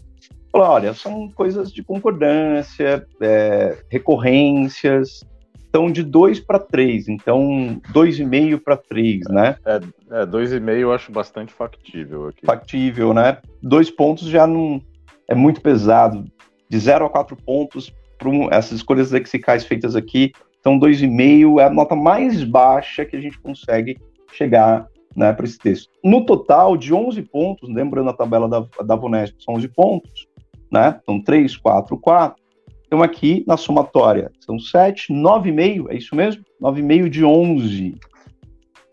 Speaker 1: falar, olha, são coisas de concordância, é, recorrências, estão de 2 para 3, então 2,5 para 3, né?
Speaker 2: É, é 2,5 eu acho bastante factível aqui.
Speaker 1: Factível, né? Dois pontos já não é muito pesado. De 0 a 4 pontos, para um, essas escolhas lexicais feitas aqui, são 2,5, é a nota mais baixa que a gente consegue chegar né, para esse texto. No total, de 11 pontos, lembrando a tabela da, da Vunesp, são 11 pontos, né? São 3, 4, 4 então, aqui na somatória são 7, 9,5, é isso mesmo? 9,5 de 11.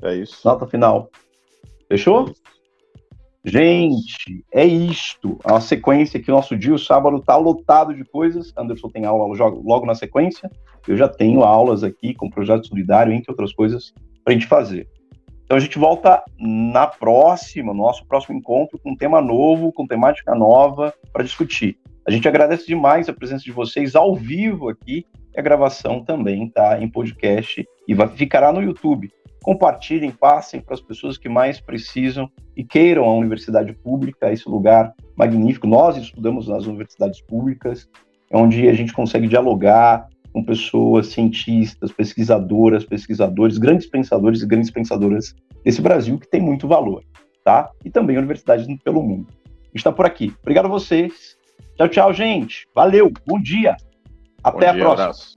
Speaker 2: É isso.
Speaker 1: Nota final. Fechou? Gente, é isto. A sequência aqui, o nosso dia, o sábado, tá lotado de coisas. Anderson tem aula logo na sequência. Eu já tenho aulas aqui com projeto solidário, entre outras coisas, para a gente fazer. Então a gente volta na próxima, nosso próximo encontro, com um tema novo, com temática nova para discutir. A gente agradece demais a presença de vocês ao vivo aqui. A gravação também está em podcast e vai, ficará no YouTube. Compartilhem, passem para as pessoas que mais precisam e queiram a universidade pública, esse lugar magnífico. Nós estudamos nas universidades públicas, onde a gente consegue dialogar com pessoas, cientistas, pesquisadoras, pesquisadores, grandes pensadores e grandes pensadoras desse Brasil que tem muito valor, tá? E também universidades pelo mundo. Está por aqui. Obrigado a vocês. Tchau, tchau, gente. Valeu. Bom dia. Até Bom dia, a próxima. Abraço.